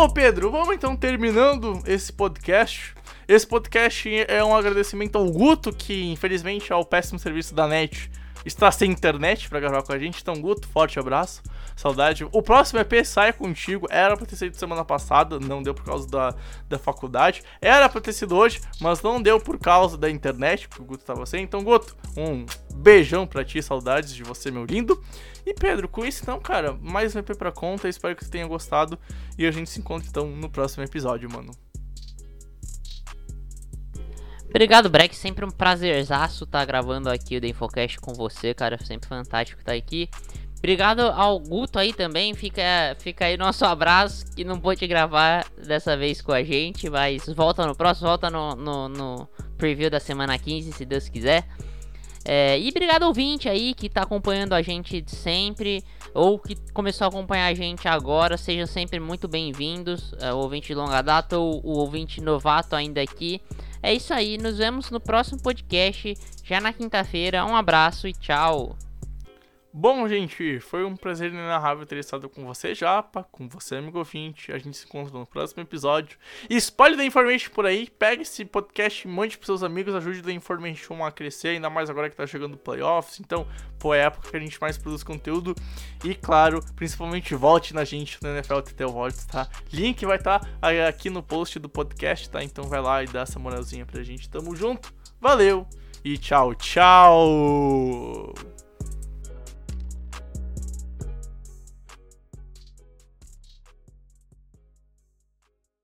Bom, Pedro, vamos então terminando esse podcast. Esse podcast é um agradecimento ao Guto, que infelizmente ao péssimo serviço da NET está sem internet para gravar com a gente. Então, Guto, forte abraço, saudade. O próximo EP sai contigo. Era pra ter sido semana passada, não deu por causa da, da faculdade. Era pra ter sido hoje, mas não deu por causa da internet, porque o Guto tava sem. Então, Guto, um beijão pra ti, saudades de você, meu lindo. E Pedro, com isso então, cara, mais um EP pra conta. Espero que você tenha gostado. E a gente se encontra então no próximo episódio, mano. Obrigado, Breck. Sempre um prazerzaço estar tá gravando aqui o The Infocast com você, cara. Sempre fantástico estar tá aqui. Obrigado ao Guto aí também. Fica, fica aí nosso abraço, que não pôde gravar dessa vez com a gente, mas volta no próximo, volta no, no, no preview da semana 15, se Deus quiser. É, e obrigado ouvinte aí que está acompanhando a gente sempre ou que começou a acompanhar a gente agora, sejam sempre muito bem-vindos, é, o ouvinte de longa data ou o ouvinte novato ainda aqui. É isso aí, nos vemos no próximo podcast, já na quinta-feira. Um abraço e tchau! Bom, gente, foi um prazer inenarrável ter estado com você, Japa, com você, amigo ouvinte. A gente se encontra no próximo episódio. Espalhe da Information por aí, pegue esse podcast, mande pros seus amigos, ajude da Information a crescer, ainda mais agora que tá chegando playoffs. Então, pô, é a época que a gente mais produz conteúdo. E, claro, principalmente volte na gente no NFL TT Awards, tá? Link vai estar tá aqui no post do podcast, tá? Então vai lá e dá essa moralzinha pra gente. Tamo junto, valeu e tchau, tchau!